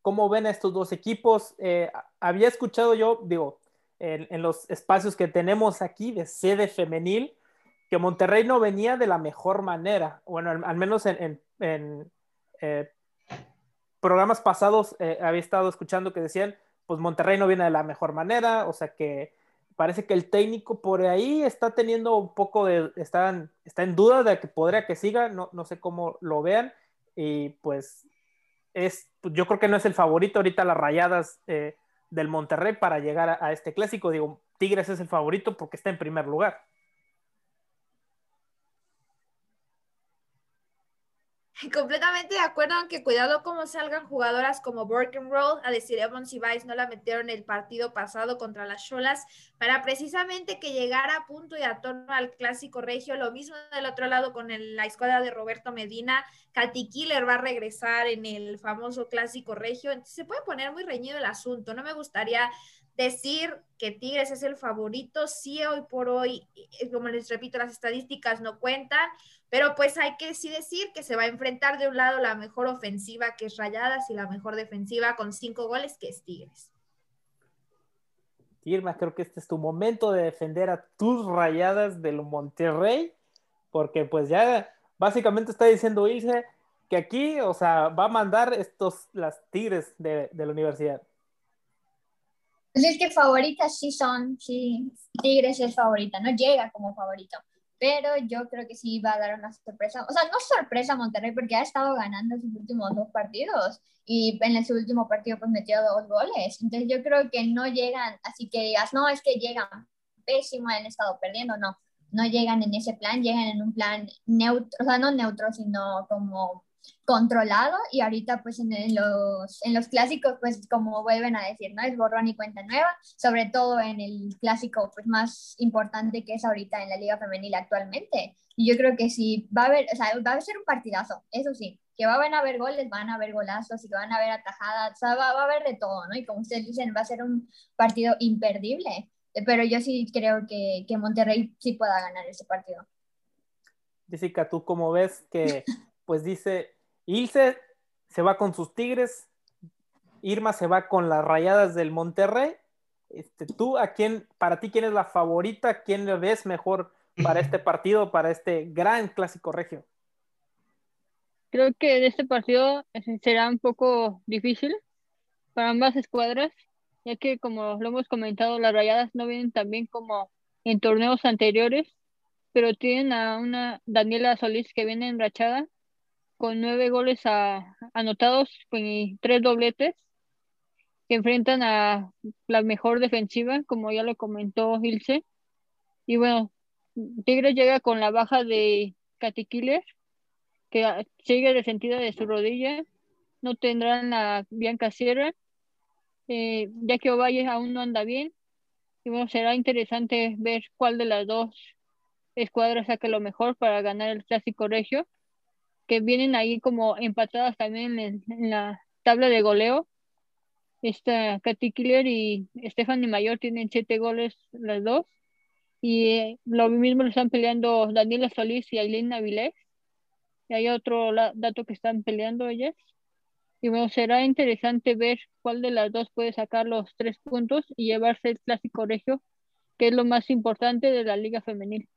¿cómo ven a estos dos equipos? Eh, había escuchado yo, digo, en, los espacios que tenemos aquí de sede femenil, que Monterrey no venía de la mejor manera. Bueno, al, menos en, eh, programas pasados había estado escuchando que decían, pues Monterrey no viene de la mejor manera, o sea que parece que el técnico por ahí está teniendo un poco de, está, está en duda de que podría que siga, no, no sé cómo lo vean y pues es, yo creo que no es el favorito ahorita las rayadas eh, del Monterrey para llegar a, este clásico. Digo, Tigres es el favorito porque está en primer lugar. Completamente de acuerdo, aunque cuidado cómo salgan jugadoras como Roll, a decir Evans y Vice no la metieron el partido pasado contra las Cholas, para precisamente que llegara a punto y a torno al clásico regio. Lo mismo del otro lado con la escuadra de Roberto Medina. Katy Killer va a regresar en el famoso clásico regio. Entonces se puede poner muy reñido el asunto. No me gustaría decir que Tigres es el favorito, sí hoy por hoy, eh, como les repito, las estadísticas no cuentan, pero pues hay que sí decir que se va a enfrentar de un lado la mejor ofensiva que es Rayadas y la mejor defensiva con cinco goles que es Tigres. Irma, creo que este es tu momento de defender a tus Rayadas del Monterrey, porque pues ya básicamente está diciendo irse, que aquí, o sea, va a mandar estos, las Tigres de la universidad. Pues es que favoritas sí son, sí, Tigres es favorita, no llega como favorito, pero yo creo que sí va a dar una sorpresa, o sea, no sorpresa Monterrey porque ha estado ganando sus últimos dos partidos y en su último partido pues metió dos goles, entonces yo creo que no llegan, así que digas, no, es que llegan pésimo, han estado perdiendo, no, no llegan en ese plan, llegan en un plan neutro, o sea, no neutro, sino como controlado y ahorita pues en, los, en los clásicos pues como vuelven a decir, ¿no? Es borrón y cuenta nueva, sobre todo en el clásico pues más importante que es ahorita en la liga femenil actualmente. Y yo creo que sí, va a haber, o sea, va a ser un partidazo, eso sí, que van a haber goles, van a haber golazos y que van a haber atajadas, o sea, va, va a haber de todo, ¿no? Y como ustedes dicen, va a ser un partido imperdible, pero yo sí creo que, que Monterrey sí pueda ganar ese partido. Jessica, ¿tú cómo ves que, pues dice, Ilse se va con sus Tigres, Irma se va con las Rayadas del Monterrey. Este, tú, ¿a quién, para ti, quién es la favorita? ¿Quién le ves mejor para este partido, para este gran clásico regio? Creo que este partido será un poco difícil para ambas escuadras, ya que como lo hemos comentado, las Rayadas no vienen tan bien como en torneos anteriores, pero tienen a una Daniela Solís que viene enrachada con nueve goles anotados y tres dobletes, que enfrentan a la mejor defensiva, como ya lo comentó Ilse. Y bueno, Tigres llega con la baja de Killer que sigue resentida de su rodilla. No tendrán a Bianca Sierra, eh, ya que Ovalle aún no anda bien. Y bueno, será interesante ver cuál de las dos escuadras saque lo mejor para ganar el Clásico Regio que vienen ahí como empatadas también en, la tabla de goleo. Esta Katy Killer y Stephanie Mayor tienen siete goles las dos. Y eh, lo mismo lo están peleando Daniela Solís y Aileen Avilés. Y hay otro dato que están peleando ellas. Y bueno, será interesante ver cuál de las dos puede sacar los tres puntos y llevarse el clásico regio, que es lo más importante de la liga femenil.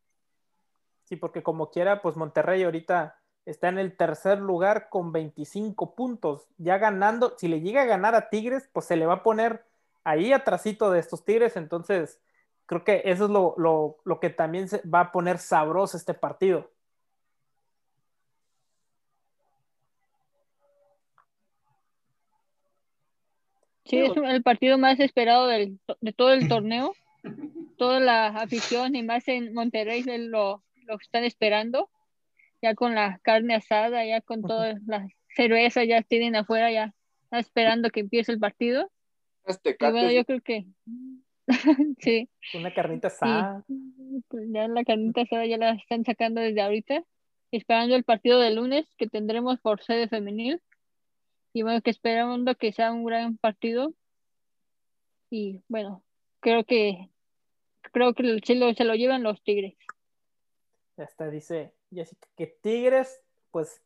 Sí, porque como quiera, pues Monterrey ahorita está en el tercer lugar con 25 puntos, ya ganando, si le llega a ganar a Tigres, pues se le va a poner ahí atrásito de estos Tigres, entonces creo que eso es lo, que también se va a poner sabroso este partido. Sí, es el partido más esperado de todo el torneo. Toda la afición y más en Monterrey lo, lo están esperando ya con la carne asada, ya con todas las cervezas, ya tienen afuera, ya esperando que empiece el partido. Este y bueno, yo creo que sí. Una carnita asada. Pues ya la carnita asada ya la están sacando desde ahorita, esperando el partido de lunes que tendremos por sede femenil. Y bueno, que esperamos que sea un gran partido. Y bueno, creo que creo que se lo, se lo llevan los Tigres. Ya está, dice Jessica que Tigres, pues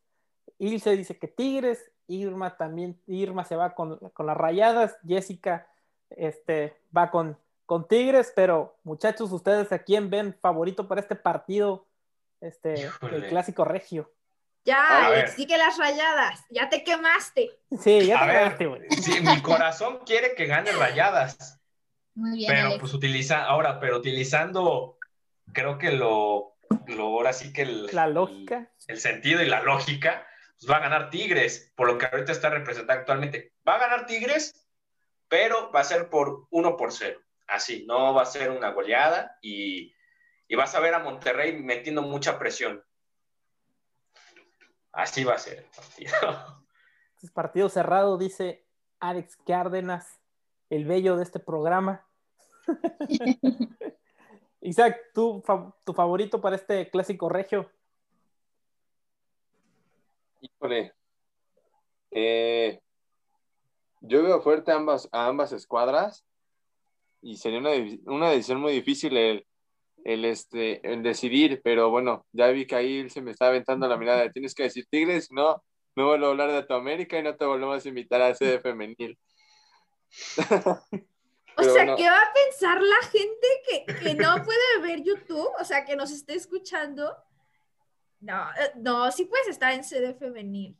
Ilse dice que Tigres, Irma también, Irma se va con, las rayadas, Jessica este, va con, con Tigres, pero muchachos, ustedes a quién ven favorito para este partido, este, el clásico regio. Ya, sí que las rayadas, ya te quemaste. Sí, ya te quemaste, güey. Sí, mi corazón quiere que gane rayadas. Muy bien. Pero pues utiliza, ahora, pero utilizando, creo que lo ahora sí que el, la lógica. El, sentido y la lógica, pues va a ganar Tigres, por lo que ahorita está representando actualmente. Va a ganar Tigres, pero va a ser por uno por cero. Así, no va a ser una goleada y, vas a ver a Monterrey metiendo mucha presión. Así va a ser el partido. Es partido cerrado, dice Alex Cárdenas, el bello de este programa. Isaac, ¿tu, tu favorito para este clásico regio? Híjole. Eh, yo veo fuerte a ambas, a ambas escuadras y sería una, decisión muy difícil el, el, este, el decidir, pero bueno, ya vi que ahí se me está aventando la mirada. Tienes que decir Tigres, no, no vuelvo a hablar de tu América y no te volvemos a invitar a sede femenil. O sea, ¿qué va a pensar la gente que, no puede ver YouTube? O sea, que nos esté escuchando. No, eh, no, sí puedes estar en sede femenil.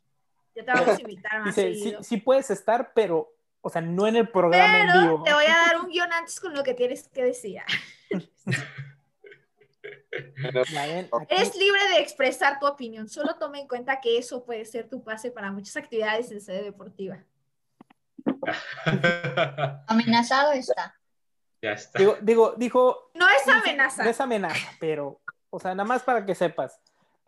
Ya te vamos a invitar más Dice, sí, sí puedes estar, pero, o sea, no en el programa en Pero vivo. te voy a dar un guion antes con lo que tienes que decir. Eres libre de expresar tu opinión. Solo toma en cuenta que eso puede ser tu pase para muchas actividades en sede deportiva. Amenazado está. ya está. digo, digo, dijo, No es no amenaza. es amenaza, pero, o sea, nada más para que sepas.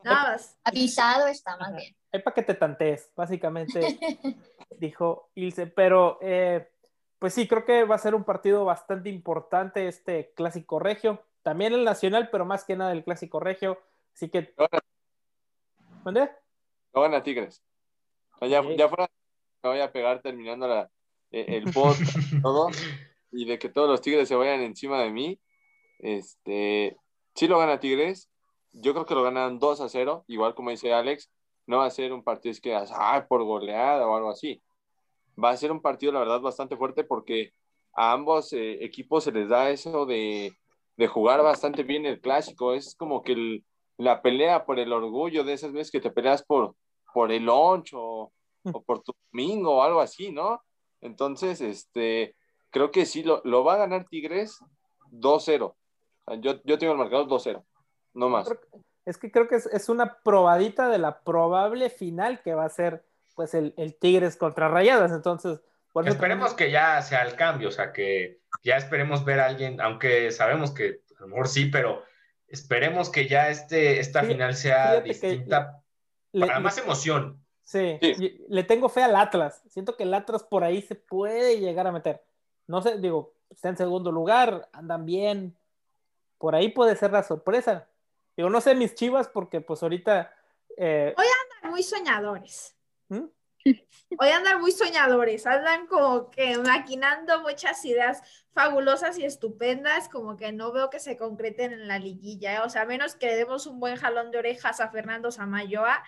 Nada más. Avisado está más bien. Es para que te tantees, básicamente, dijo Ilse. Pero, eh, pues sí, creo que va a ser un partido bastante importante este clásico regio. También el nacional, pero más que nada el clásico regio. Así que. ¿Dónde? No gana Tigres. O sea, ya, Ok. ya fuera, me voy a pegar terminando la, eh, el post, todo, y de que todos los Tigres se vayan encima de mí. Este, sí lo gana Tigres. Yo creo que lo ganan 2 a 0, igual como dice Alex. No va a ser un partido es que, ah, por goleada o algo así. Va a ser un partido, la verdad, bastante fuerte porque a ambos eh, equipos se les da eso de, de jugar bastante bien el clásico. Es como que el- la pelea por el orgullo de esas veces que te peleas por, por el lunch o, por tu domingo o algo así, ¿no? Entonces, este, creo que sí, lo, lo va a ganar Tigres 2-0. O sea, yo, yo tengo el marcador 2-0, no más. Es que creo que es, es una probadita de la probable final que va a ser pues el, el Tigres contra Rayadas. Entonces, por eso Esperemos que ya sea el cambio, o sea, que ya esperemos ver a alguien, aunque sabemos que a lo mejor sí, pero esperemos que ya este, esta final sea distinta le- para le- más emoción. Sí, le tengo fe al Atlas. Siento que el Atlas por ahí se puede llegar a meter. No sé, digo, está en segundo lugar, andan bien. Por ahí puede ser la sorpresa. Digo, no sé mis chivas porque pues ahorita... eh, Muy soñadores. ¿hmm? Hoy andan muy soñadores, andan como que maquinando muchas ideas fabulosas y estupendas, como que no veo que se concreten en la liguilla, ¿eh? o sea, menos que le demos un buen jalón de orejas a Fernando Samayoa,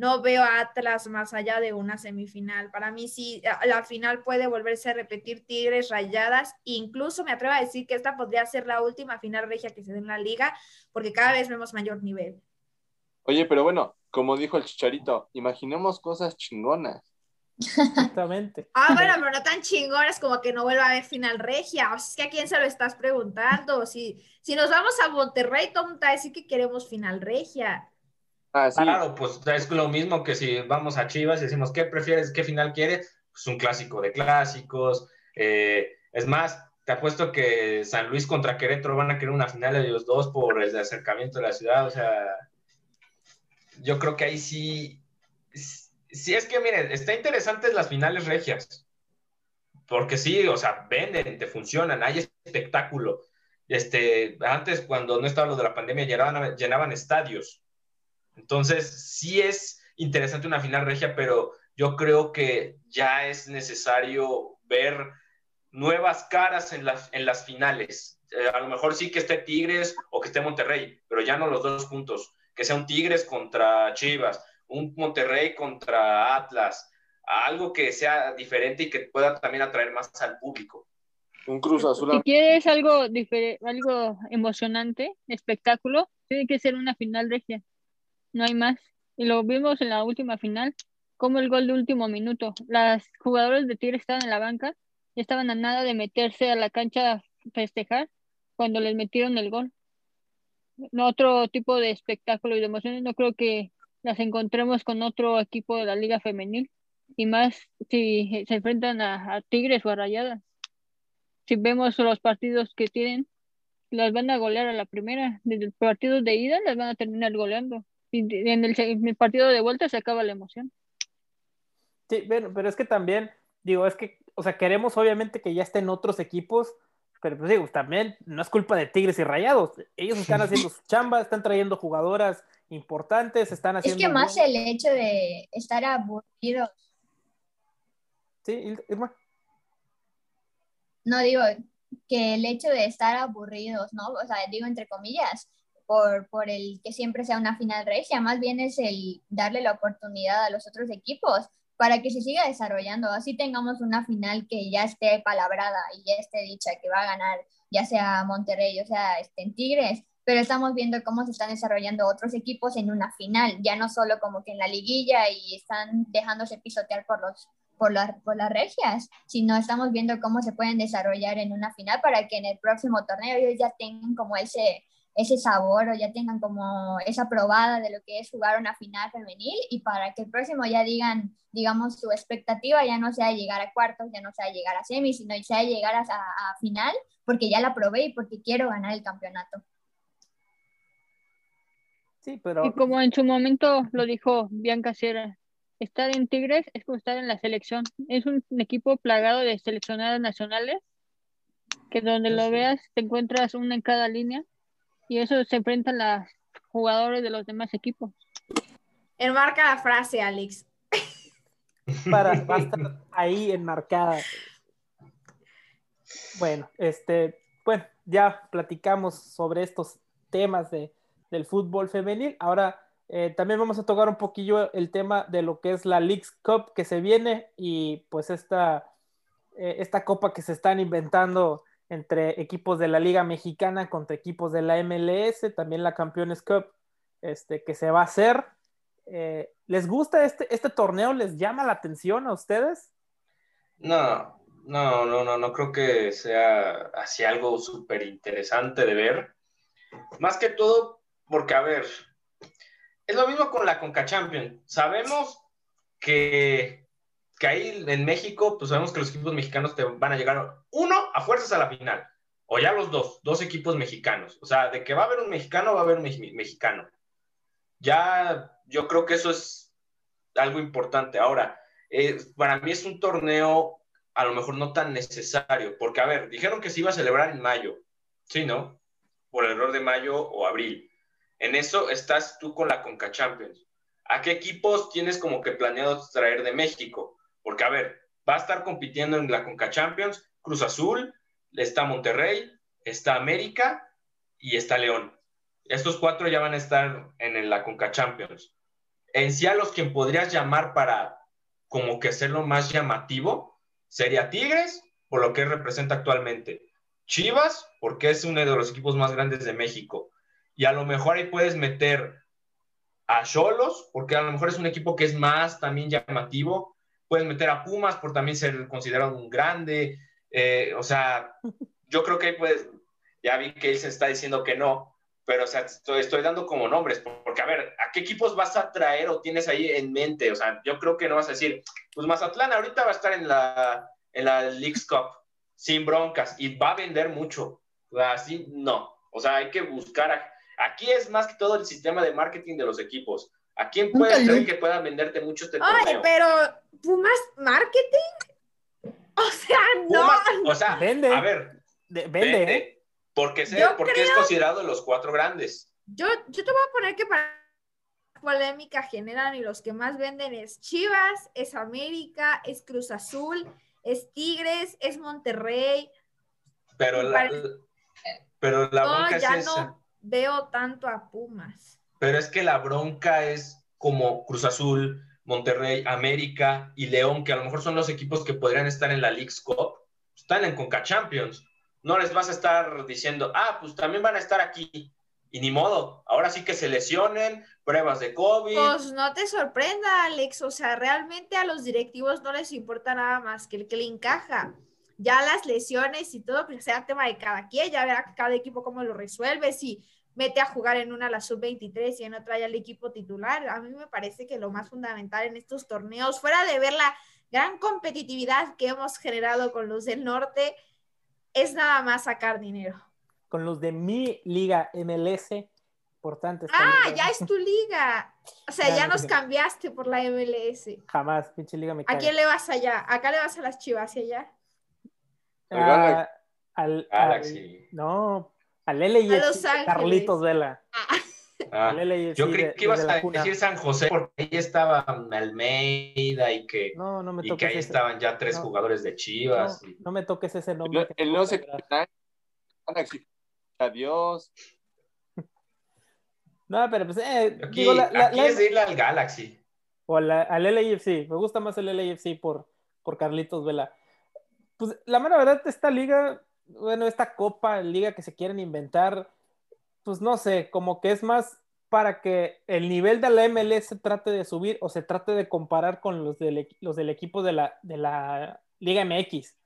no veo a Atlas más allá de una semifinal. Para mí sí, la final puede volverse a repetir Tigres Rayadas, incluso me atrevo a decir que esta podría ser la última final regia que se dé en la liga, porque cada vez vemos mayor nivel. Oye, pero bueno, como dijo el Chicharito, imaginemos cosas chingonas. Exactamente. Ah, bueno, pero no tan chingones como que no vuelva a haber final regia. O sea, es que a quién se lo estás preguntando. Si, si nos vamos a Monterrey, todo el mundo va a decir que queremos final regia. Ah. Claro, pues es lo mismo que si vamos a Chivas y decimos, ¿qué prefieres? ¿Qué final quieres? Pues un clásico de clásicos. eh, es más, te apuesto que San Luis contra Querétaro van a querer una final de los dos por el acercamiento de la ciudad. O sea, yo creo que ahí sí. Sí, es que miren, está interesantes las finales regias. Porque sí, o sea, venden, te funcionan, hay espectáculo. Este, antes, cuando no estaba lo de la pandemia, llenaban, llenaban estadios. Entonces, sí es interesante una final regia, pero yo creo que ya es necesario ver nuevas caras en las, en las finales. Eh, a lo mejor sí que esté Tigres o que esté Monterrey, pero ya no los dos juntos. Que sea un Tigres contra Chivas, un Monterrey contra Atlas, algo que sea diferente y que pueda también atraer más al público. Un Cruz Azul. Si quieres algo, algo emocionante, espectáculo, tiene que ser una final regia. No hay más. Y lo vimos en la última final, como el gol de último minuto. Las jugadoras de Tigre estaban en la banca y estaban a nada de meterse a la cancha a festejar cuando les metieron el gol. No, otro tipo de espectáculo y de emociones, no creo que las encontremos con otro equipo de la Liga Femenil. Y más si se enfrentan a, a Tigres o a Rayadas si vemos los partidos que tienen, las van a golear a la primera. Desde el partido de ida las van a terminar goleando. Y en el, se- en el partido de vuelta se acaba la emoción. Sí, bueno, pero es que también, digo, es que, o sea, queremos obviamente que ya estén otros equipos, pero pues digo, también no es culpa de Tigres y Rayados. Ellos están haciendo su chamba, están trayendo jugadoras importantes, están Es haciendo. que más el hecho de estar aburridos, Sí, Ir- Irma. no digo que el hecho de estar aburridos, ¿no? O sea, digo entre comillas, por, por el que siempre sea una final regia, más bien es el darle la oportunidad a los otros equipos para que se siga desarrollando, así tengamos una final que ya esté palabrada y ya esté dicha que va a ganar, ya sea Monterrey o sea este, en Tigres, pero estamos viendo cómo se están desarrollando otros equipos en una final, ya no solo como que en la liguilla y están dejándose pisotear por los por, por las regias, sino estamos viendo cómo se pueden desarrollar en una final para que en el próximo torneo ellos ya tengan como ese, ese sabor o ya tengan como esa probada de lo que es jugar una final femenil y para que el próximo ya digan, digamos, su expectativa ya no sea llegar a cuartos, ya no sea llegar a semis, sino sea llegar a, a final porque ya la probé y porque quiero ganar el campeonato. Sí, pero... Y como en su momento lo dijo Bianca Sierra, estar en Tigres es como estar en la selección. Es un, equipo plagado de seleccionadas nacionales, que donde lo veas te encuentras una en cada línea, y eso se enfrentan los jugadores de los demás equipos. Enmarca la frase, Alex. Para, va a estar ahí enmarcada. Bueno, este, bueno, ya platicamos sobre estos temas de, del fútbol femenil. Ahora eh, también vamos a tocar un poquillo el tema de lo que es la Leagues Cup que se viene y pues esta, eh, esta copa que se están inventando entre equipos de la Liga Mexicana contra equipos de la MLS, también la Campeones Cup este, que se va a hacer. Eh, ¿Les gusta este, este torneo? ¿Les llama la atención a ustedes? No, no, no, no, no creo que sea así algo súper interesante de ver. Más que todo porque, a ver, es lo mismo con la Conca Champions. Sabemos que, que ahí en México, pues sabemos que los equipos mexicanos te van a llegar, uno, a fuerzas a la final, o ya los dos, dos equipos mexicanos. O sea, de que va a haber un mexicano, va a haber un mexicano. Ya, yo creo que eso es algo importante. Ahora, eh, para mí es un torneo a lo mejor no tan necesario, porque, a ver, dijeron que se iba a celebrar en mayo, ¿sí, no? Por el error de mayo o abril. En eso estás tú con la Conca Champions. ¿A qué equipos tienes como que planeado traer de México? Porque, a ver, va a estar compitiendo en la Conca Champions Cruz Azul, está Monterrey, está América y está León. Estos cuatro ya van a estar en la Conca Champions. En sí a los que podrías llamar para como que hacerlo más llamativo sería Tigres, por lo que representa actualmente. Chivas, porque es uno de los equipos más grandes de México y a lo mejor ahí puedes meter a Cholos, porque a lo mejor es un equipo que es más también llamativo. Puedes meter a Pumas por también ser considerado un grande. Eh, o sea, yo creo que ahí puedes, ya vi que él se está diciendo que no, pero o sea, estoy, estoy, dando como nombres, porque a ver, ¿a qué equipos vas a traer o tienes ahí en mente? O sea, yo creo que no vas a decir, pues Mazatlán ahorita va a estar en la, en la League's Cup, sin broncas, y va a vender mucho. Así, no. O sea, hay que buscar a, Aquí es más que todo el sistema de marketing de los equipos. ¿A quién puedes creer que pueda venderte mucho este Ay, pero Pumas Marketing. O sea, no. o sea, vende. A ver, vende. ¿eh? Porque, porque es considerado los cuatro grandes. Yo, yo te voy a poner que para polémica generan y los que más venden es Chivas, es América, es Cruz Azul, es Tigres, es Monterrey. Pero la, pero la bronca es esa veo tanto a Pumas. Pero es que la bronca es como Cruz Azul, Monterrey, América y León, que a lo mejor son los equipos que podrían estar en la League's Cup, están en Conca Champions. No les vas a estar diciendo, ah, pues también van a estar aquí. Y ni modo, ahora sí que se lesionen, pruebas de COVID. Pues no te sorprenda, Alex, o sea, realmente a los directivos no les importa nada más que el que le encaja ya las lesiones y todo, pues sea tema de cada quien, ya verá cada equipo cómo lo resuelve, si mete a jugar en una la sub-23 y en otra ya el equipo titular. A mí me parece que lo más fundamental en estos torneos, fuera de ver la gran competitividad que hemos generado con los del norte, es nada más sacar dinero. Con los de mi liga MLS, importante. Ah, ya es tu liga. O sea, ya, nos cambiaste por la MLS. Jamás, pinche liga me ¿A quién le vas allá? ¿Acá le vas a las chivas y allá? Ah, al, Galaxy. no, al LAFC, Carlitos Vela. Ah. ah yo creí que ibas a decir San José porque ahí estaba Almeida y que, no, no me y que ahí estaban ya tres jugadores de Chivas. No, me toques ese nombre. El, no se Galaxy. Adiós. No, pero pues, eh, aquí, digo, la, aquí es irle al Galaxy. O al LAFC. Me gusta más el LAFC por, por Carlitos Vela pues la mera verdad, esta liga, bueno, esta copa, liga que se quieren inventar, pues no sé, como que es más para que el nivel de la MLS se trate de subir o se trate de comparar con los del, los del equipo de la, de la Liga MX.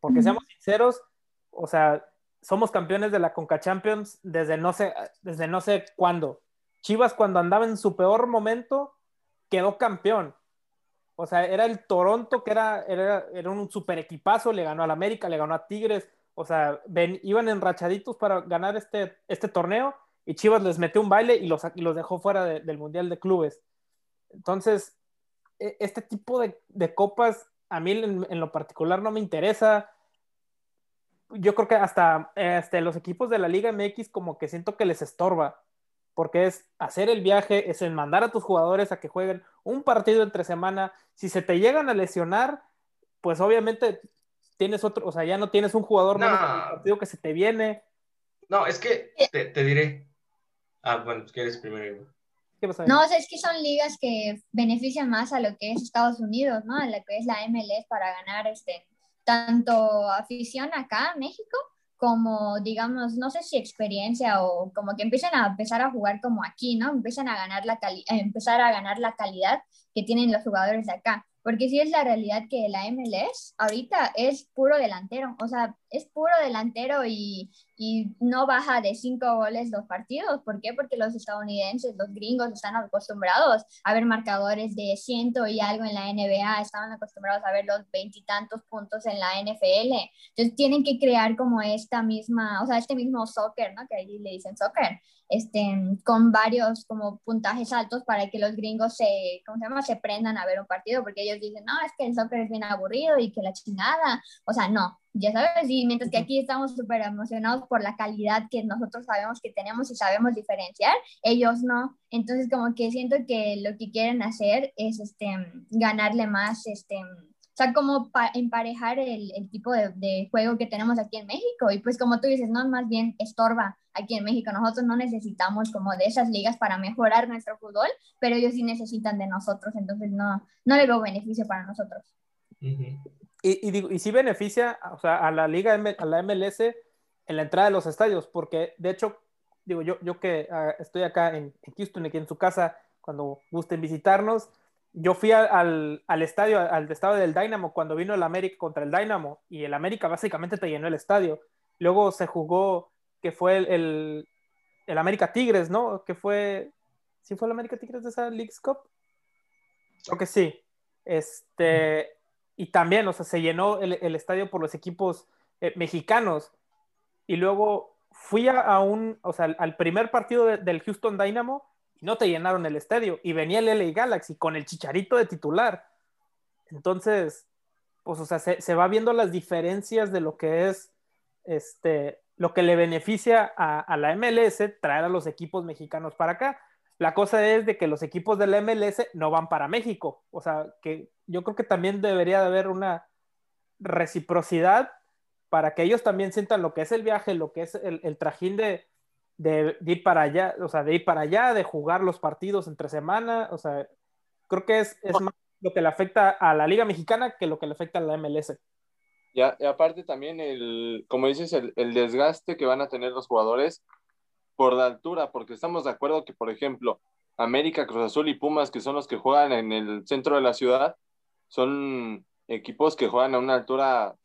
Porque seamos sinceros, o sea, somos campeones de la Conca Champions desde no sé, desde no sé cuándo. Chivas cuando andaba en su peor momento quedó campeón. O sea, era el Toronto que era, era, era un super equipazo, le ganó al América, le ganó a Tigres, o sea, ven, iban enrachaditos para ganar este, este torneo y Chivas les metió un baile y los, los dejó fuera del Mundial de Clubes. Entonces, e, este tipo de, copas a mí en, lo particular no me interesa. Yo creo que hasta este, los equipos de la Liga MX como que siento que les estorba, porque es hacer el viaje, es mandar a tus jugadores a que jueguen un partido entre semana. Si se te llegan a lesionar, pues obviamente tienes otro, o sea, ya no tienes un jugador No. menos partido que se te viene. No, es que te, te diré. Ah, bueno, ¿quieres primero? ¿Qué pasa? No, o sea, es que son ligas que benefician más a lo que es Estados Unidos, ¿no? A lo que es la MLS para ganar este, tanto afición acá en México como, digamos, no sé si experiencia o como que empiecen a empezar a jugar como aquí, ¿no? Empiezan a ganar la cali a empezar a ganar la calidad que tienen los jugadores de acá. Porque sí es la realidad que la MLS ahorita es puro delantero, o sea, es puro delantero y, y no baja de cinco goles los partidos. ¿Por qué? Porque los estadounidenses, los gringos están acostumbrados a ver marcadores de ciento y algo en la NBA, estaban acostumbrados a ver los veintitantos puntos en la NFL. Entonces tienen que crear como esta misma, o sea, este mismo soccer, ¿no? Que ahí le dicen soccer, este, con varios como puntajes altos para que los gringos se, ¿cómo se llama? Se prendan a ver un partido, porque ellos dicen, no, es que el soccer es bien aburrido y que la chingada, o sea, no, ya sabes, y mientras que aquí estamos súper emocionados por la calidad que nosotros sabemos que tenemos y sabemos diferenciar, ellos no. Entonces, como que siento que lo que quieren hacer es este, ganarle más, este, sea, como pa- emparejar el, el tipo de, de juego que tenemos aquí en México. Y pues como tú dices, no, más bien estorba aquí en México. Nosotros no necesitamos como de esas ligas para mejorar nuestro fútbol, pero ellos sí necesitan de nosotros, entonces no, no le veo beneficio para nosotros. Ujú. Y, y, digo, y sí beneficia o sea, a la liga, a la MLS en la entrada de los estadios, porque de hecho, digo, yo, yo que ah, estoy acá en, en Houston, aquí en su casa, cuando gusten visitarnos, yo fui al, al, estadio, al estadio del Dynamo, cuando vino el América contra el Dynamo, y el América básicamente te llenó el estadio. Luego se jugó, que fue el, el, América Tigres, ¿no? Que fue, ¿sí fue el América Tigres de esa League's Cup? Creo que sí. Este, y también, o sea, se llenó el, el estadio por los equipos eh, mexicanos. Y luego fui a, un, o sea, al, primer partido de- del Houston Dynamo y no te llenaron el estadio. Y venía el LA Galaxy con el chicharito de titular. Entonces, pues, o sea, se, se va viendo las diferencias de lo que es, este, lo que le beneficia a, la MLS traer a los equipos mexicanos para acá. La cosa es de que los equipos de la MLS no van para México. O sea, que yo creo que también debería de haber una reciprocidad para que ellos también sientan lo que es el viaje, lo que es el trajín de, de, de ir para allá, o sea, de ir para allá, de jugar los partidos entre semana. O sea, creo que es, es más lo que le afecta a la Liga Mexicana que lo que le afecta a la MLS. Y, a- y aparte también, el, como dices, el, el desgaste que van a tener los jugadores por la altura, porque estamos de acuerdo que, por ejemplo, América, Cruz Azul y Pumas, que son los que juegan en el centro de la ciudad, son equipos que juegan a una altura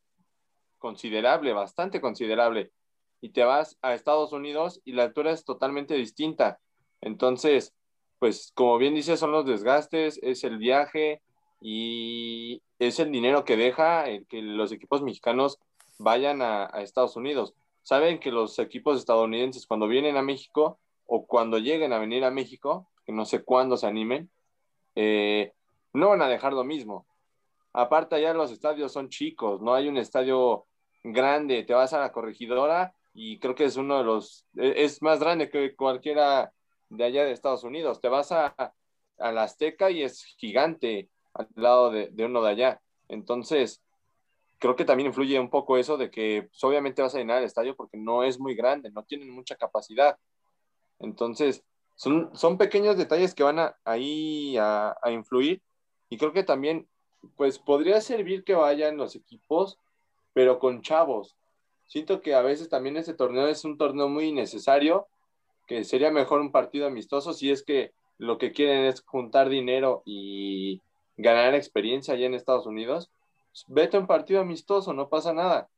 considerable, bastante considerable. Y te vas a Estados Unidos y la altura es totalmente distinta. Entonces, pues como bien dices, son los desgastes, es el viaje y es el dinero que deja el que los equipos mexicanos vayan a, Estados Unidos. Saben que los equipos estadounidenses cuando vienen a México o cuando lleguen a venir a México, que no sé cuándo se animen, eh, no van a dejar lo mismo. Aparte, allá los estadios son chicos, no hay un estadio grande. Te vas a la corregidora y creo que es uno de los, e- es más grande que cualquiera de allá de Estados Unidos. Te vas a, a la Azteca y es gigante al lado de, uno de allá. Entonces, creo que también influye un poco eso de que pues, obviamente vas a llenar el estadio porque no es muy grande, no tienen mucha capacidad. Entonces, son, son pequeños detalles que van a, ahí a, a influir y creo que también, pues podría servir que vayan los equipos, pero con chavos. Siento que a veces también este torneo es un torneo muy necesario que sería mejor un partido amistoso si es que lo que quieren es juntar dinero y ganar experiencia allá en Estados Unidos. Vete a un partido amistoso, no pasa nada.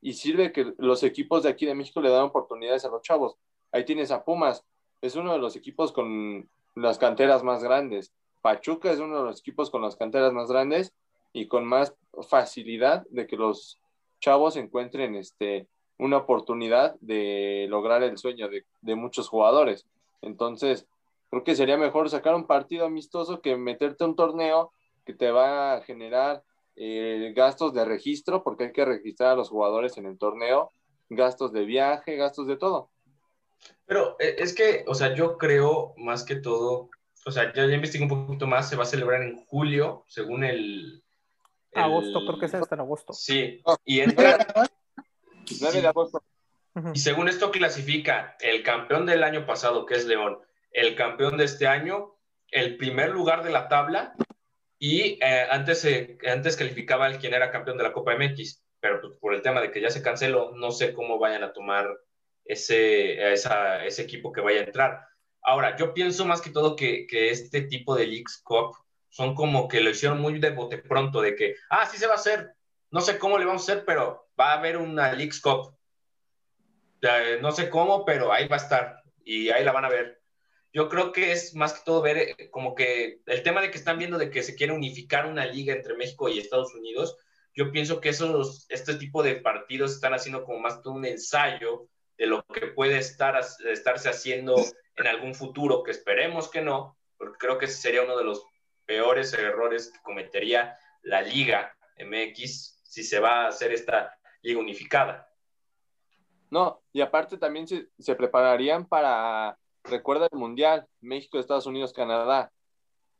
Y sirve que los equipos de aquí de México le dan oportunidades a los chavos. Ahí tienes a Pumas, es uno de los equipos con las canteras más grandes. Pachuca es uno de los equipos con las canteras más grandes y con más facilidad de que los chavos encuentren este, una oportunidad de lograr el sueño de, muchos jugadores. Entonces, creo que sería mejor sacar un partido amistoso que meterte a un torneo que te va a generar eh, gastos de registro, porque hay que registrar a los jugadores en el torneo, gastos de viaje, gastos de todo. Pero eh, es que, o sea, yo creo más que todo, o sea, ya, ya investigué un poquito más, se va a celebrar en julio, según el... Agosto, creo que es hasta en agosto. Sí, y entra, 9 de agosto. Y según esto clasifica el campeón del año pasado, que es León, el campeón de este año, el primer lugar de la tabla y eh, antes, antes calificaba el quien era campeón de la Copa MX, pero pues, por el tema de que ya se canceló, no sé cómo vayan a tomar ese, ese equipo que vaya a entrar. Ahora, yo pienso más que todo que, que este tipo de Leagues Cup son como que lo hicieron muy de bote pronto, de que, ah, sí se va a hacer, no sé cómo le vamos a hacer, pero va a haber una Leagues Cup. no sé cómo, pero ahí va a estar y ahí la van a ver. Yo creo que es más que todo ver eh, como que el tema de que están viendo de que se quiere unificar una liga entre México y Estados Unidos, yo pienso que esos, este tipo de partidos están haciendo como más todo un ensayo de lo que puede estar, estarse haciendo en algún futuro, que esperemos que no, porque creo que ese sería uno de los peores errores que cometería la Liga MX si se va a hacer esta liga unificada. No, y aparte también se, prepararían para, recuerda el Mundial, México, Estados Unidos, Canadá.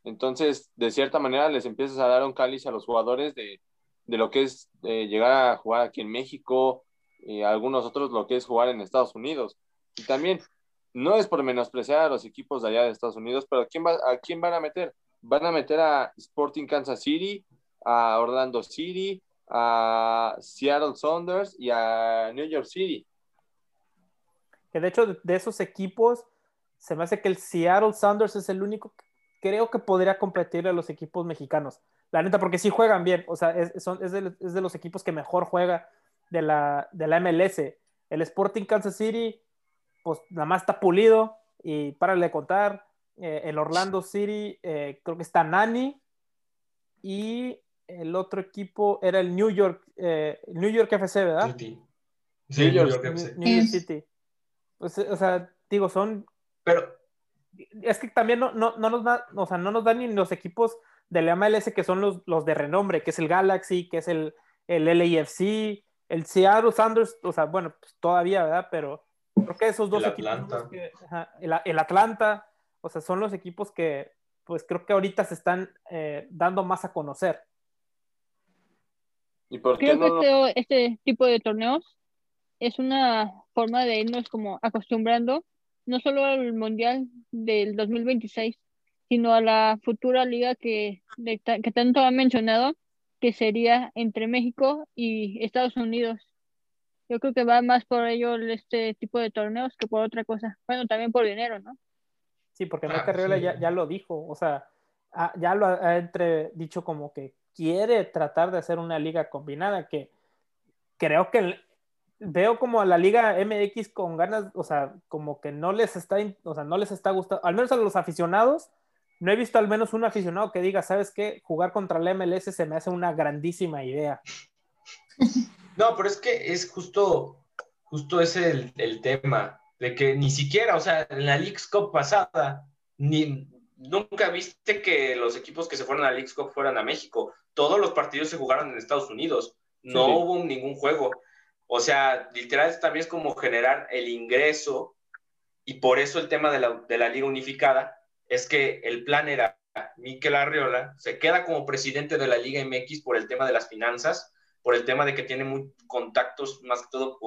Entonces, de cierta manera, les empiezas a dar un cáliz a los jugadores de, de lo que es eh, llegar a jugar aquí en México y algunos otros lo que es jugar en Estados Unidos. Y también, no es por menospreciar a los equipos de allá de Estados Unidos, pero ¿a quién, va, ¿a quién van a meter? Van a meter a Sporting Kansas City, a Orlando City, a Seattle Saunders y a New York City. Que de hecho de esos equipos se me hace que el Seattle Saunders es el único que creo que podría competir a los equipos mexicanos. La neta, porque sí juegan bien. O sea, es, de, los equipos que mejor juega de la, de la MLS. El Sporting Kansas City, pues nada más está pulido y para de contar. Eh, el Orlando City, eh, creo que está Nani. Y el otro equipo era el New York, eh, New York FC, ¿verdad? Sí, New York, FC. New York City. Pues, o sea, digo, son. Pero. Es que también no, no, no nos da, o sea, no nos dan ni los equipos del MLS que son los, los de renombre, que es el Galaxy, que es el, el LAFC, el Seattle Sanders, o sea, bueno, pues todavía, ¿verdad? Pero creo que esos dos equipos. el, el, Atlanta, o sea, son los equipos que, pues creo que ahorita se están eh, dando más a conocer. ¿Y por Creo que este, este, tipo de torneos es una forma de irnos como acostumbrando, no solo al Mundial del 2026, sino a la futura liga que, que tanto ha mencionado, que sería entre México y Estados Unidos. Yo creo que va más por ello este tipo de torneos que por otra cosa. Bueno, también por dinero, ¿no? Sí, porque ah, Carriola ya, ya, lo dijo, o sea, ya lo ha entre, dicho como que quiere tratar de hacer una liga combinada, que creo que veo como a la liga MX con ganas, o sea, como que no les está, o sea, no les está gustando, al menos a los aficionados, no he visto al menos un aficionado que diga, ¿sabes qué? Jugar contra la MLS se me hace una grandísima idea. No, pero es que es justo, justo ese el, el tema, de que ni siquiera, o sea, en la League Cup pasada, ni, nunca viste que los equipos que se fueron a League Cup fueran a México. Todos los partidos se jugaron en Estados Unidos. No hubo ningún juego. O sea, literal también es como generar el ingreso y por eso el tema de la, de la Liga Unificada es que el plan era Miquel Arriola se queda como presidente de la Liga MX por el tema de las finanzas, por el tema de que tiene muy contactos más que todo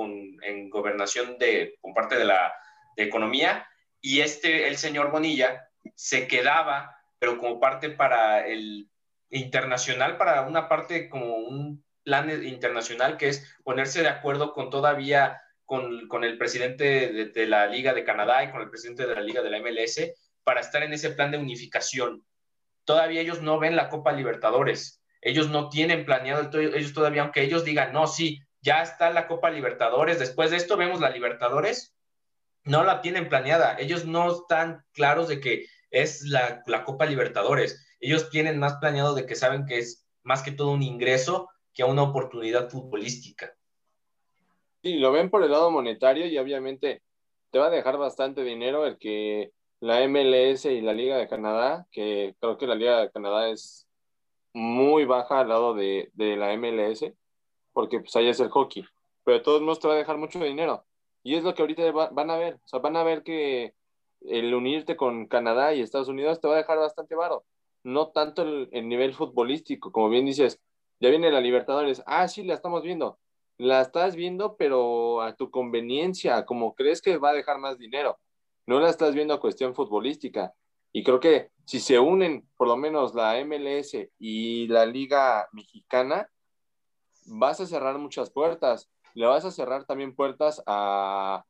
en gobernación de, con parte de la economía, y este, el señor Bonilla, se quedaba, pero como parte para el internacional, para una parte como un plan internacional que es ponerse de acuerdo con todavía con, con el presidente de, de, la Liga de Canadá y con el presidente de la Liga de la MLS para estar en ese plan de unificación. Todavía ellos no ven la Copa Libertadores. Ellos no tienen planeado, ellos todavía, aunque ellos digan, no, sí, ya está la Copa Libertadores, después de esto vemos la Libertadores, no la tienen planeada. Ellos no están claros de que es la, Copa Libertadores. Ellos tienen más planeado de que saben que es más que todo un ingreso que una oportunidad futbolística. Sí, lo ven por el lado monetario y obviamente te va a dejar bastante dinero el que la MLS y la Liga de Canadá, que creo que la Liga de Canadá es muy baja al lado de, de la MLS, porque pues ahí es el hockey, pero de todos modos te va a dejar mucho dinero. Y es lo que ahorita van a ver, o sea, van a ver que el unirte con Canadá y Estados Unidos te va a dejar bastante varo. No tanto el, el nivel futbolístico, como bien dices, ya viene la Libertadores, ah, sí, la estamos viendo, la estás viendo, pero a tu conveniencia, como crees que va a dejar más dinero. No la estás viendo a cuestión futbolística. Y creo que si se unen por lo menos la MLS y la Liga Mexicana, vas a cerrar muchas puertas. Le vas a cerrar también puertas a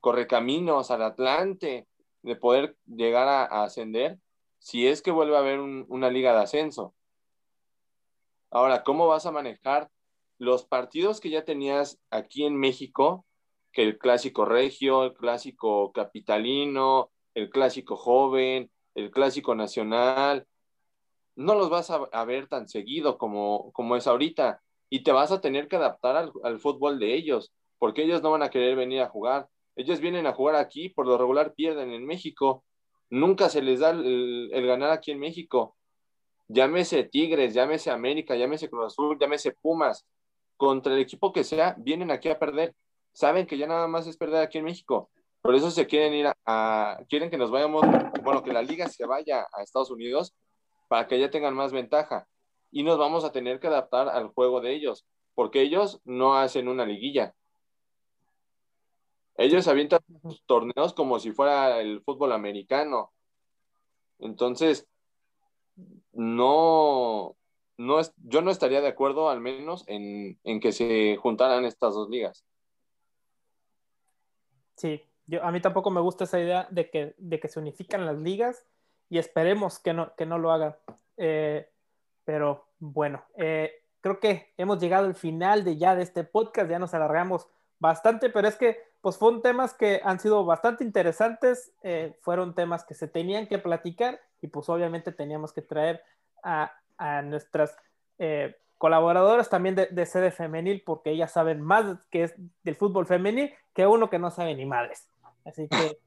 Correcaminos, al Atlante, de poder llegar a, ascender si es que vuelve a haber una liga de ascenso. Ahora, ¿cómo vas a manejar los partidos que ya tenías aquí en México, que el clásico regio, el clásico capitalino, el clásico joven, el clásico nacional, no los vas a, ver tan seguido como, como es ahorita y te vas a tener que adaptar al, fútbol de ellos, porque ellos no van a querer venir a jugar. Ellos vienen a jugar aquí, por lo regular pierden en México. Nunca se les da el, el ganar aquí en México. Llámese Tigres, llámese América, llámese Cruz Azul, llámese Pumas contra el equipo que sea, vienen aquí a perder. Saben que ya nada más es perder aquí en México. Por eso se quieren ir a, quieren que nos vayamos, bueno, que la liga se vaya a Estados Unidos para que ya tengan más ventaja. Y nos vamos a tener que adaptar al juego de ellos, porque ellos no hacen una liguilla. Ellos avientan torneos como si fuera el fútbol americano. Entonces, no, no es, yo no estaría de acuerdo al menos en, que se juntaran estas dos ligas. Sí, yo, a mí tampoco me gusta esa idea de que, de que se unifican las ligas y esperemos que no, que no lo hagan. Eh, pero bueno, eh, creo que hemos llegado al final de ya de este podcast, ya nos alargamos bastante, pero es que pues fueron temas que han sido bastante interesantes, eh, fueron temas que se tenían que platicar y pues obviamente teníamos que traer a a nuestras eh, colaboradoras también de, sede femenil, porque ellas saben más que es del fútbol femenil que uno que no sabe ni madres. Así que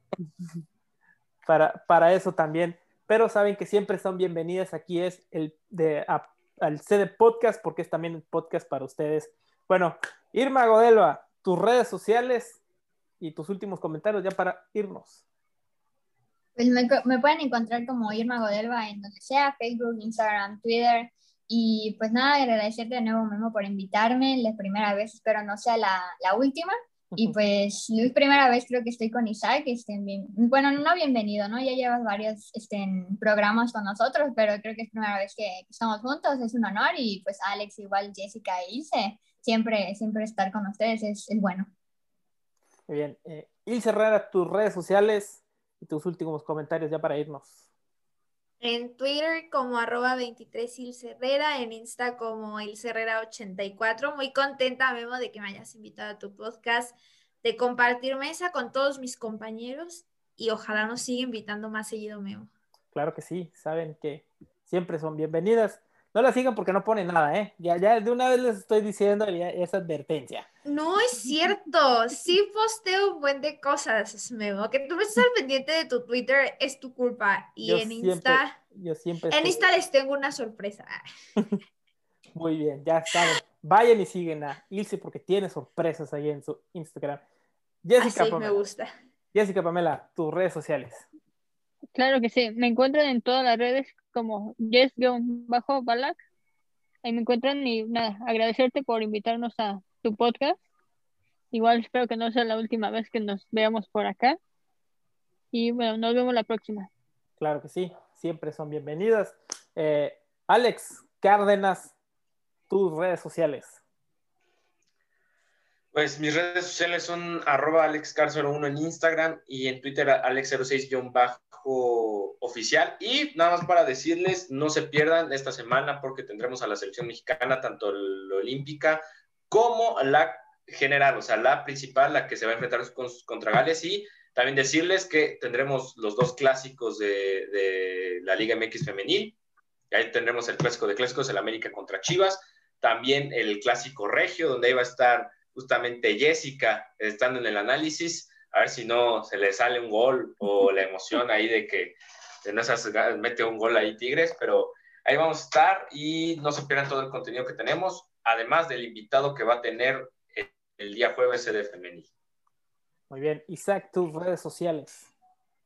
para, para eso también. Pero saben que siempre son bienvenidas. Aquí es el de al sede podcast, porque es también el podcast para ustedes. Bueno, Irma Godelva, tus redes sociales y tus últimos comentarios ya para irnos. Pues me, me, pueden encontrar como Irma Godelva en donde sea, Facebook, Instagram, Twitter. Y pues nada, agradecerte de nuevo, Memo, por invitarme. La primera vez, espero no sea la, la última. Y pues es primera vez creo que estoy con Isaac. Estén bien, bueno, no bienvenido, ¿no? Ya llevas varios este, programas con nosotros, pero creo que es primera vez que, estamos juntos. Es un honor. Y pues Alex, igual Jessica e Ilse, siempre, siempre estar con ustedes es, es bueno. Muy bien. Eh, Ilse Herrera, tus redes sociales tus últimos comentarios ya para irnos. En Twitter como arroba 23 Herrera, en Insta como ilcerrera84. Muy contenta, Memo, de que me hayas invitado a tu podcast, de compartir mesa con todos mis compañeros y ojalá nos siga invitando más seguido, Memo. Claro que sí, saben que siempre son bienvenidas. No la sigan porque no pone nada, ¿eh? Ya, ya de una vez les estoy diciendo esa advertencia. No es cierto. Sí posteo un buen de cosas, Memo. Que tú estés al pendiente de tu Twitter es tu culpa. Y en Insta. Yo siempre. En Insta les tengo una sorpresa. Muy bien, ya saben. Vayan y siguen a Ilse porque tiene sorpresas ahí en su Instagram. Jessica Así me gusta. Jessica Pamela, tus redes sociales. Claro que sí. Me encuentran en todas las redes como Jess-Balak. Ahí me encuentran y nada, agradecerte por invitarnos a tu podcast. Igual espero que no sea la última vez que nos veamos por acá. Y bueno, nos vemos la próxima. Claro que sí, siempre son bienvenidas. Eh, Alex Cárdenas, tus redes sociales. Pues mis redes sociales son arroba alexcar01 en Instagram y en Twitter alex06-oficial. Y nada más para decirles, no se pierdan esta semana porque tendremos a la selección mexicana, tanto la olímpica como la general, o sea, la principal, la que se va a enfrentar contra Gales. Y también decirles que tendremos los dos clásicos de, la Liga MX femenil. Ahí tendremos el clásico de clásicos, el América contra Chivas. También el clásico regio, donde ahí va a estar justamente Jessica estando en el análisis, a ver si no se le sale un gol o la emoción ahí de que de no esas, mete un gol ahí Tigres, pero ahí vamos a estar y no se pierdan todo el contenido que tenemos, además del invitado que va a tener el, día jueves de femenil. Muy bien, Isaac, tus redes sociales.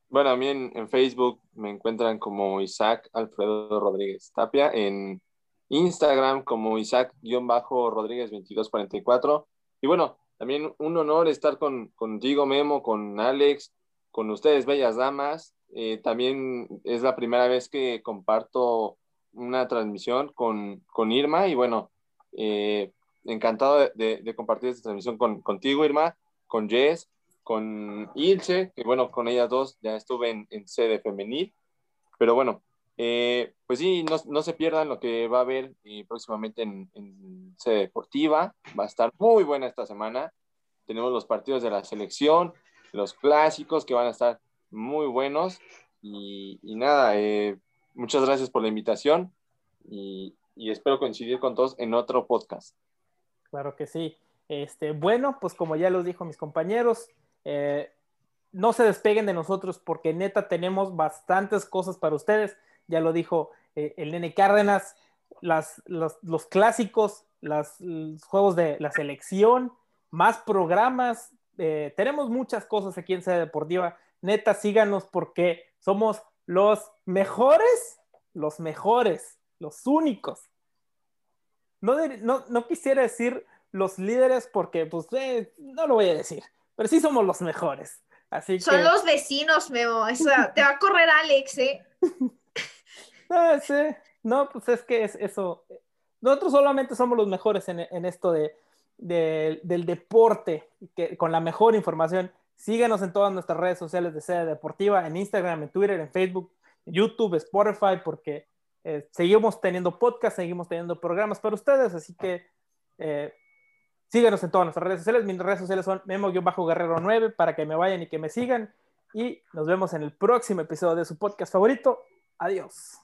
Bueno, a mí en, Facebook me encuentran como Isaac Alfredo Rodríguez Tapia, en Instagram como Isaac-Rodríguez 2244 y bueno, también un honor estar con, contigo, Memo, con Alex, con ustedes, bellas damas. Eh, también es la primera vez que comparto una transmisión con, con Irma y bueno, eh, encantado de, compartir esta transmisión con, contigo, Irma, con Jess, con Ilse, que bueno, con ellas dos ya estuve en, sede femenil, pero bueno, eh, pues sí, no, se pierdan lo que va a haber eh, próximamente en, en, sede deportiva. Va a estar muy buena esta semana. Tenemos los partidos de la selección, los clásicos que van a estar muy buenos. Y, nada, eh, muchas gracias por la invitación y, espero coincidir con todos en otro podcast. Claro que sí. Este, bueno, pues como ya los dijo mis compañeros, no se despeguen de nosotros porque neta tenemos bastantes cosas para ustedes ya lo dijo eh, el Nene Cárdenas, las, los, clásicos, los juegos de la selección, más programas. Eh, tenemos muchas cosas aquí en Sede Deportiva. Neta, síganos porque somos los mejores, los mejores, los únicos. No, no, quisiera decir los líderes porque, pues, eh, no lo voy a decir, pero sí somos los mejores. Así Son los vecinos, Memo. te va a correr Alex, ¿eh? Ah, sí. No, pues es que es eso. Nosotros solamente somos los mejores en, esto de, del deporte, con la mejor información. Síguenos en todas nuestras redes sociales de Sede Deportiva, en Instagram, en Twitter, en Facebook, YouTube, Spotify, porque eh, seguimos teniendo podcast, seguimos teniendo programas para ustedes, así que eh, síguenos en todas nuestras redes sociales. Mis redes sociales son Memo-Guerrero9 para que me vayan y que me sigan. Y nos vemos en el próximo episodio de su podcast favorito. Adiós.